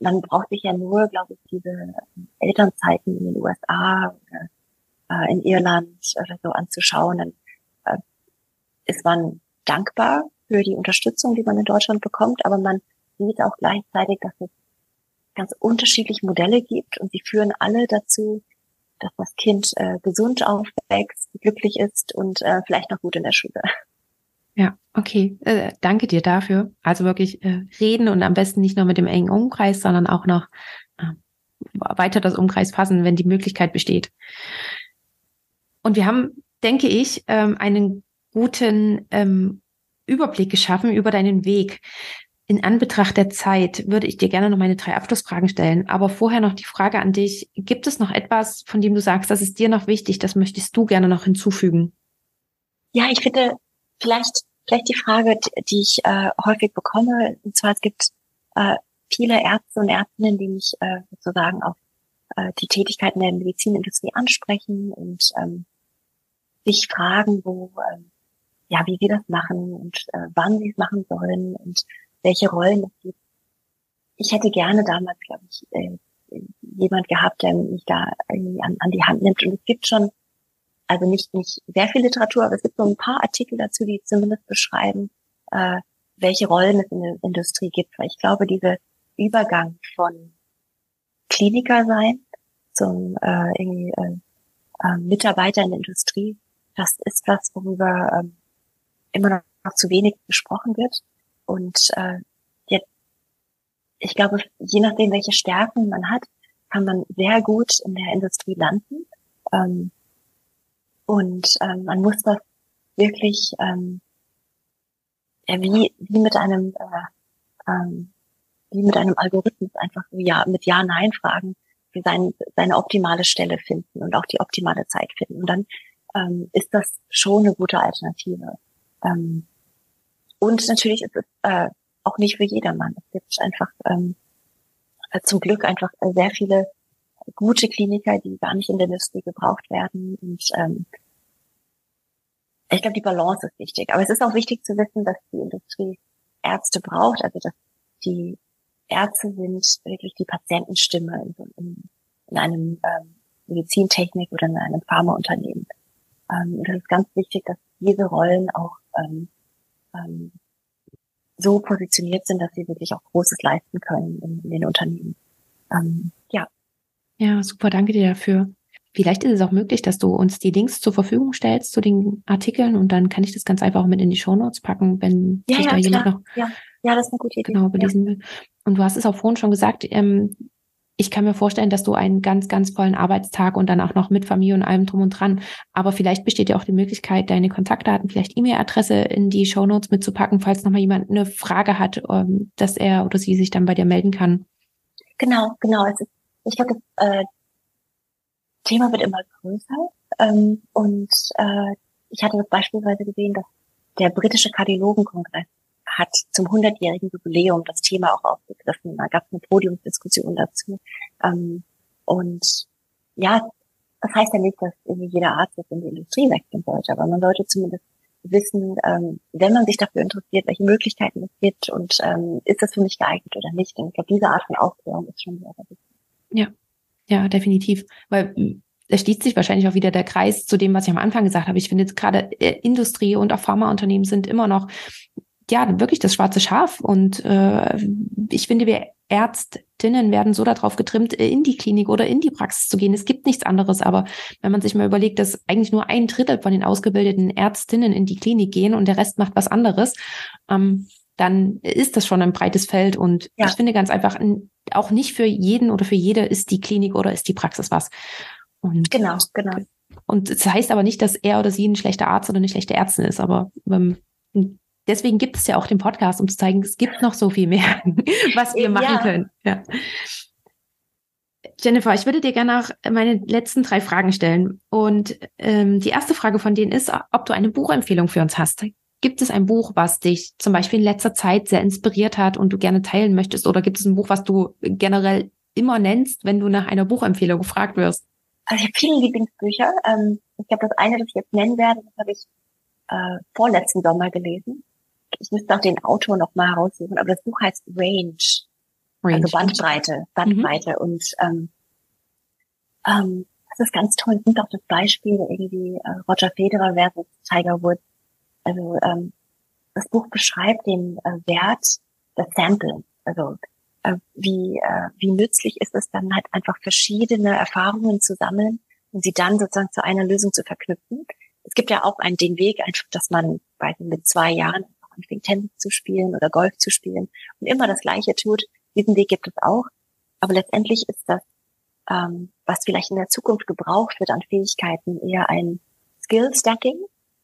man braucht sich ja nur, glaube ich, diese Elternzeiten in den USA oder äh, in Irland oder so anzuschauen. Dann äh, ist man dankbar für die Unterstützung, die man in Deutschland bekommt, aber man sieht auch gleichzeitig, dass es ganz unterschiedliche Modelle gibt und sie führen alle dazu, dass das Kind äh, gesund aufwächst, glücklich ist und äh, vielleicht noch gut in der Schule. Ja, okay. Äh, danke dir dafür. Also wirklich äh, reden und am besten nicht nur mit dem engen Umkreis, sondern auch noch äh, weiter das Umkreis fassen, wenn die Möglichkeit besteht. Und wir haben, denke ich, ähm, einen guten ähm, Überblick geschaffen über deinen Weg. In Anbetracht der Zeit würde ich dir gerne noch meine drei Abschlussfragen stellen. Aber vorher noch die Frage an dich. Gibt es noch etwas, von dem du sagst, das ist dir noch wichtig, das möchtest du gerne noch hinzufügen? Ja, ich finde, vielleicht Vielleicht die Frage, die ich äh, häufig bekomme, und zwar es gibt äh, viele Ärzte und Ärztinnen, die mich äh, sozusagen auf äh, die Tätigkeiten der Medizinindustrie ansprechen und ähm, sich fragen, wo, äh, ja, wie wir das machen und äh, wann sie es machen sollen und welche Rollen es gibt. Ich hätte gerne damals, glaube ich, äh, jemand gehabt, der mich da irgendwie an, an die Hand nimmt. Und es gibt schon also nicht, nicht sehr viel Literatur, aber es gibt so ein paar Artikel dazu, die zumindest beschreiben, äh, welche Rollen es in der Industrie gibt. Weil ich glaube, dieser Übergang von Kliniker sein zum äh, irgendwie, äh, äh, Mitarbeiter in der Industrie, das ist was, worüber äh, immer noch zu wenig gesprochen wird. Und äh, jetzt, ich glaube, je nachdem, welche Stärken man hat, kann man sehr gut in der Industrie landen. Ähm, und ähm, man muss das wirklich ähm, ja, wie, wie mit einem äh, ähm, wie mit einem Algorithmus einfach ja mit Ja-Nein-Fragen für sein, seine optimale Stelle finden und auch die optimale Zeit finden. Und dann ähm, ist das schon eine gute Alternative. Ähm, und natürlich ist es äh, auch nicht für jedermann. Es gibt einfach ähm, äh, zum Glück einfach sehr viele gute Kliniker, die gar nicht in der Industrie gebraucht werden. Und ähm, ich glaube, die Balance ist wichtig. Aber es ist auch wichtig zu wissen, dass die Industrie Ärzte braucht, also dass die Ärzte sind wirklich die Patientenstimme in, in, in einem ähm, Medizintechnik oder in einem Pharmaunternehmen. Ähm, und das ist ganz wichtig, dass diese Rollen auch ähm, ähm, so positioniert sind, dass sie wirklich auch Großes leisten können in, in den Unternehmen. Ähm, ja. Ja, super, danke dir dafür. Vielleicht ist es auch möglich, dass du uns die Links zur Verfügung stellst zu den Artikeln und dann kann ich das ganz einfach auch mit in die Shownotes packen, wenn ja, sich ja, da jemand klar. noch ja. ja, das ist eine gute Idee. genau belesen will. Und du hast es auch vorhin schon gesagt, ähm, ich kann mir vorstellen, dass du einen ganz, ganz vollen Arbeitstag und dann auch noch mit Familie und allem drum und dran. Aber vielleicht besteht ja auch die Möglichkeit, deine Kontaktdaten, vielleicht E-Mail-Adresse in die Shownotes mitzupacken, falls nochmal jemand eine Frage hat, ähm, dass er oder sie sich dann bei dir melden kann. Genau, genau. Ist, ich das äh, Thema wird immer größer. Ähm, und äh, ich hatte beispielsweise gesehen, dass der britische Kardiologenkongress hat zum 100-jährigen Jubiläum das Thema auch aufgegriffen. Da gab es eine Podiumsdiskussion dazu. Ähm, und ja, das heißt ja nicht, dass irgendwie jeder Arzt jetzt in die Industrie wechseln sollte, aber man sollte zumindest wissen, ähm, wenn man sich dafür interessiert, welche Möglichkeiten es gibt und ähm, ist das für mich geeignet oder nicht. Und ich glaube, diese Art von Aufklärung ist schon sehr, sehr wichtig. Ja, ja, definitiv. Weil da schließt sich wahrscheinlich auch wieder der Kreis zu dem, was ich am Anfang gesagt habe. Ich finde jetzt gerade äh, Industrie und auch Pharmaunternehmen sind immer noch ja wirklich das schwarze Schaf. Und äh, ich finde, wir Ärztinnen werden so darauf getrimmt, in die Klinik oder in die Praxis zu gehen. Es gibt nichts anderes. Aber wenn man sich mal überlegt, dass eigentlich nur ein Drittel von den ausgebildeten Ärztinnen in die Klinik gehen und der Rest macht was anderes, ähm, dann ist das schon ein breites Feld. Und ja. ich finde ganz einfach, auch nicht für jeden oder für jede ist die Klinik oder ist die Praxis was. Und, genau, genau. Und es das heißt aber nicht, dass er oder sie ein schlechter Arzt oder eine schlechte Ärztin ist. Aber ähm, deswegen gibt es ja auch den Podcast, um zu zeigen, es gibt noch so viel mehr, was wir machen ja. können. Ja. Jennifer, ich würde dir gerne noch meine letzten drei Fragen stellen. Und ähm, die erste Frage von denen ist, ob du eine Buchempfehlung für uns hast. Gibt es ein Buch, was dich zum Beispiel in letzter Zeit sehr inspiriert hat und du gerne teilen möchtest? Oder gibt es ein Buch, was du generell immer nennst, wenn du nach einer Buchempfehlung gefragt wirst? Also ich habe viele Lieblingsbücher. Ähm, ich glaube, das eine, das ich jetzt nennen werde, das habe ich äh, vorletzten Sommer gelesen ich müsste auch den Autor noch mal heraussuchen, aber das Buch heißt Range, Range. also Bandbreite, Bandbreite mhm. und ähm, ähm, das ist ganz toll. Es nimmt auch das Beispiel irgendwie äh, Roger Federer versus Tiger Woods. Also ähm, das Buch beschreibt den äh, Wert des Samples. Also äh, wie äh, wie nützlich ist es dann halt einfach verschiedene Erfahrungen zu sammeln und sie dann sozusagen zu einer Lösung zu verknüpfen. Es gibt ja auch einen den Weg, einfach, dass man bei, mit zwei Jahren anfängt, Tennis zu spielen oder Golf zu spielen und immer das Gleiche tut. Diesen Weg gibt es auch. Aber letztendlich ist das, ähm, was vielleicht in der Zukunft gebraucht wird an Fähigkeiten, eher ein Skill Stacking,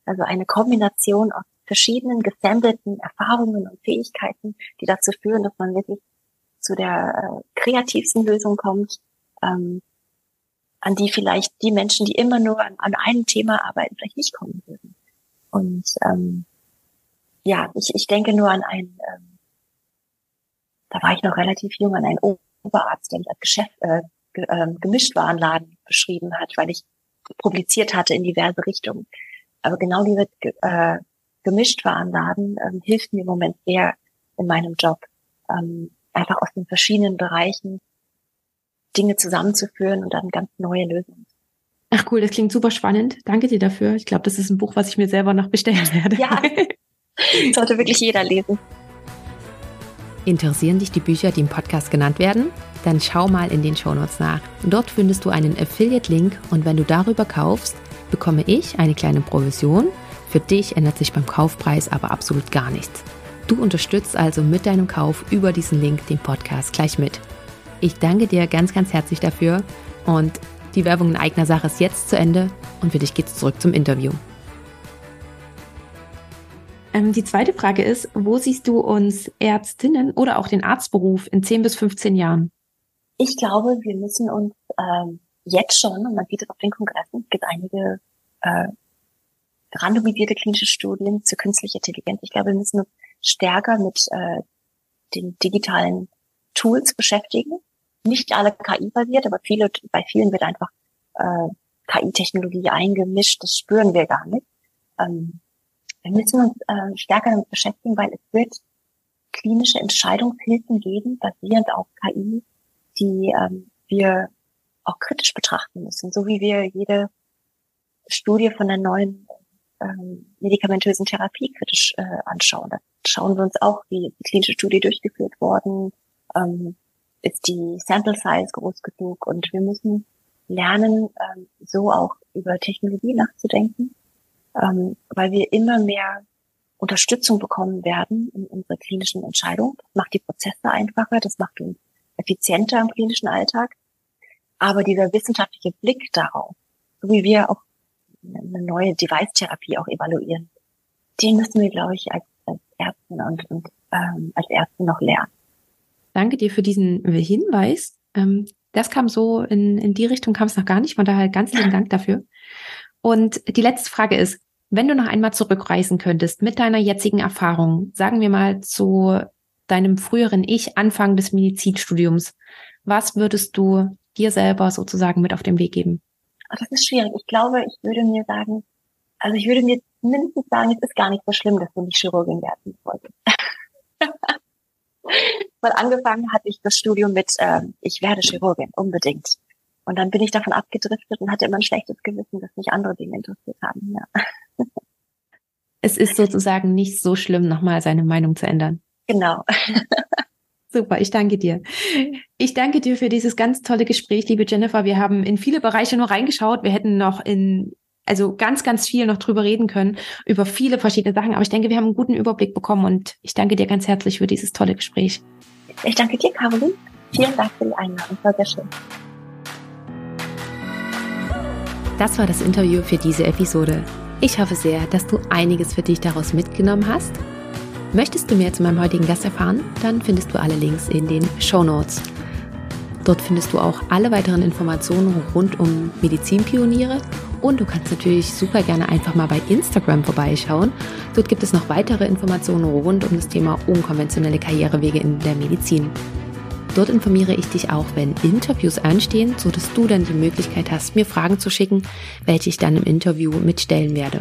also eine Kombination aus verschiedenen gesammelten Erfahrungen und Fähigkeiten, die dazu führen, dass man wirklich zu der äh, kreativsten Lösung kommt, ähm, an die vielleicht die Menschen, die immer nur an, an einem Thema arbeiten, vielleicht nicht kommen würden. Und ähm, ja, ich, ich denke nur an einen, ähm, da war ich noch relativ jung, an einen Oberarzt, der mich als Geschäft, äh, ge, äh, Gemischtwarenladen beschrieben hat, weil ich publiziert hatte in diverse Richtungen. Aber genau diese äh, Gemischtwarenladen ähm, hilft mir im Moment sehr in meinem Job, ähm, einfach aus den verschiedenen Bereichen Dinge zusammenzuführen und dann ganz neue Lösungen. Ach cool, das klingt super spannend. Danke dir dafür. Ich glaube, das ist ein Buch, was ich mir selber noch bestellen werde. Ja, Sollte wirklich jeder lesen. Interessieren dich die Bücher, die im Podcast genannt werden? Dann schau mal in den Shownotes nach. Dort findest du einen Affiliate-Link und wenn du darüber kaufst, bekomme ich eine kleine Provision. Für dich ändert sich beim Kaufpreis aber absolut gar nichts. Du unterstützt also mit deinem Kauf über diesen Link den Podcast gleich mit. Ich danke dir ganz, ganz herzlich dafür und die Werbung in eigener Sache ist jetzt zu Ende und für dich geht's zurück zum Interview. Ähm, die zweite Frage ist, wo siehst du uns Ärztinnen oder auch den Arztberuf in 10 bis 15 Jahren? Ich glaube, wir müssen uns ähm, jetzt schon, und man sieht es auf den Kongressen, es gibt einige äh, randomisierte klinische Studien zur künstlichen Intelligenz. Ich glaube, wir müssen uns stärker mit äh, den digitalen Tools beschäftigen, nicht alle KI-basiert, aber viele, bei vielen wird einfach äh, KI-Technologie eingemischt. Das spüren wir gar nicht. Ähm, wir müssen uns äh, stärker damit beschäftigen, weil es wird klinische Entscheidungshilfen geben, basierend auf KI, die ähm, wir auch kritisch betrachten müssen, so wie wir jede Studie von der neuen ähm, medikamentösen Therapie kritisch äh, anschauen. Da schauen wir uns auch, wie die klinische Studie durchgeführt worden, ähm, ist die Sample Size groß genug und wir müssen lernen, ähm, so auch über Technologie nachzudenken, ähm, weil wir immer mehr Unterstützung bekommen werden in unserer klinischen Entscheidung. Das macht die Prozesse einfacher, das macht uns effizienter im klinischen Alltag. Aber dieser wissenschaftliche Blick darauf, so wie wir auch eine neue Device-Therapie auch evaluieren, den müssen wir, glaube ich, als, als Ärzte und, und ähm, als Ärzte noch lernen. Danke dir für diesen Hinweis. Ähm, das kam so in, in die Richtung kam es noch gar nicht. Von daher ganz lieben Dank dafür. Und die letzte Frage ist, wenn du noch einmal zurückreisen könntest mit deiner jetzigen Erfahrung, sagen wir mal zu deinem früheren Ich, Anfang des Medizinstudiums, was würdest du dir selber sozusagen mit auf den Weg geben? Das ist schwierig. Ich glaube, ich würde mir sagen, also ich würde mir mindestens sagen, es ist gar nicht so schlimm, dass du nicht Chirurgin werden wolltest. Weil angefangen hatte ich das Studium mit, äh, ich werde Chirurgin, unbedingt. Und dann bin ich davon abgedriftet und hatte immer ein schlechtes Gewissen, dass mich andere Dinge interessiert haben. Ja. Es ist sozusagen nicht so schlimm, nochmal seine Meinung zu ändern. Genau. Super, ich danke dir. Ich danke dir für dieses ganz tolle Gespräch, liebe Jennifer. Wir haben in viele Bereiche nur reingeschaut. Wir hätten noch in also ganz, ganz viel noch drüber reden können, über viele verschiedene Sachen. Aber ich denke, wir haben einen guten Überblick bekommen und ich danke dir ganz herzlich für dieses tolle Gespräch. Ich danke dir, Caroline. Vielen Dank für die Einladung. War sehr schön. Das war das Interview für diese Episode. Ich hoffe sehr, dass du einiges für dich daraus mitgenommen hast. Möchtest du mehr zu meinem heutigen Gast erfahren? Dann findest du alle Links in den Show Notes. Dort findest du auch alle weiteren Informationen rund um Medizinpioniere und du kannst natürlich super gerne einfach mal bei Instagram vorbeischauen. Dort gibt es noch weitere Informationen rund um das Thema unkonventionelle Karrierewege in der Medizin. Dort informiere ich dich auch, wenn Interviews anstehen, so dass du dann die Möglichkeit hast, mir Fragen zu schicken, welche ich dann im Interview mitstellen werde.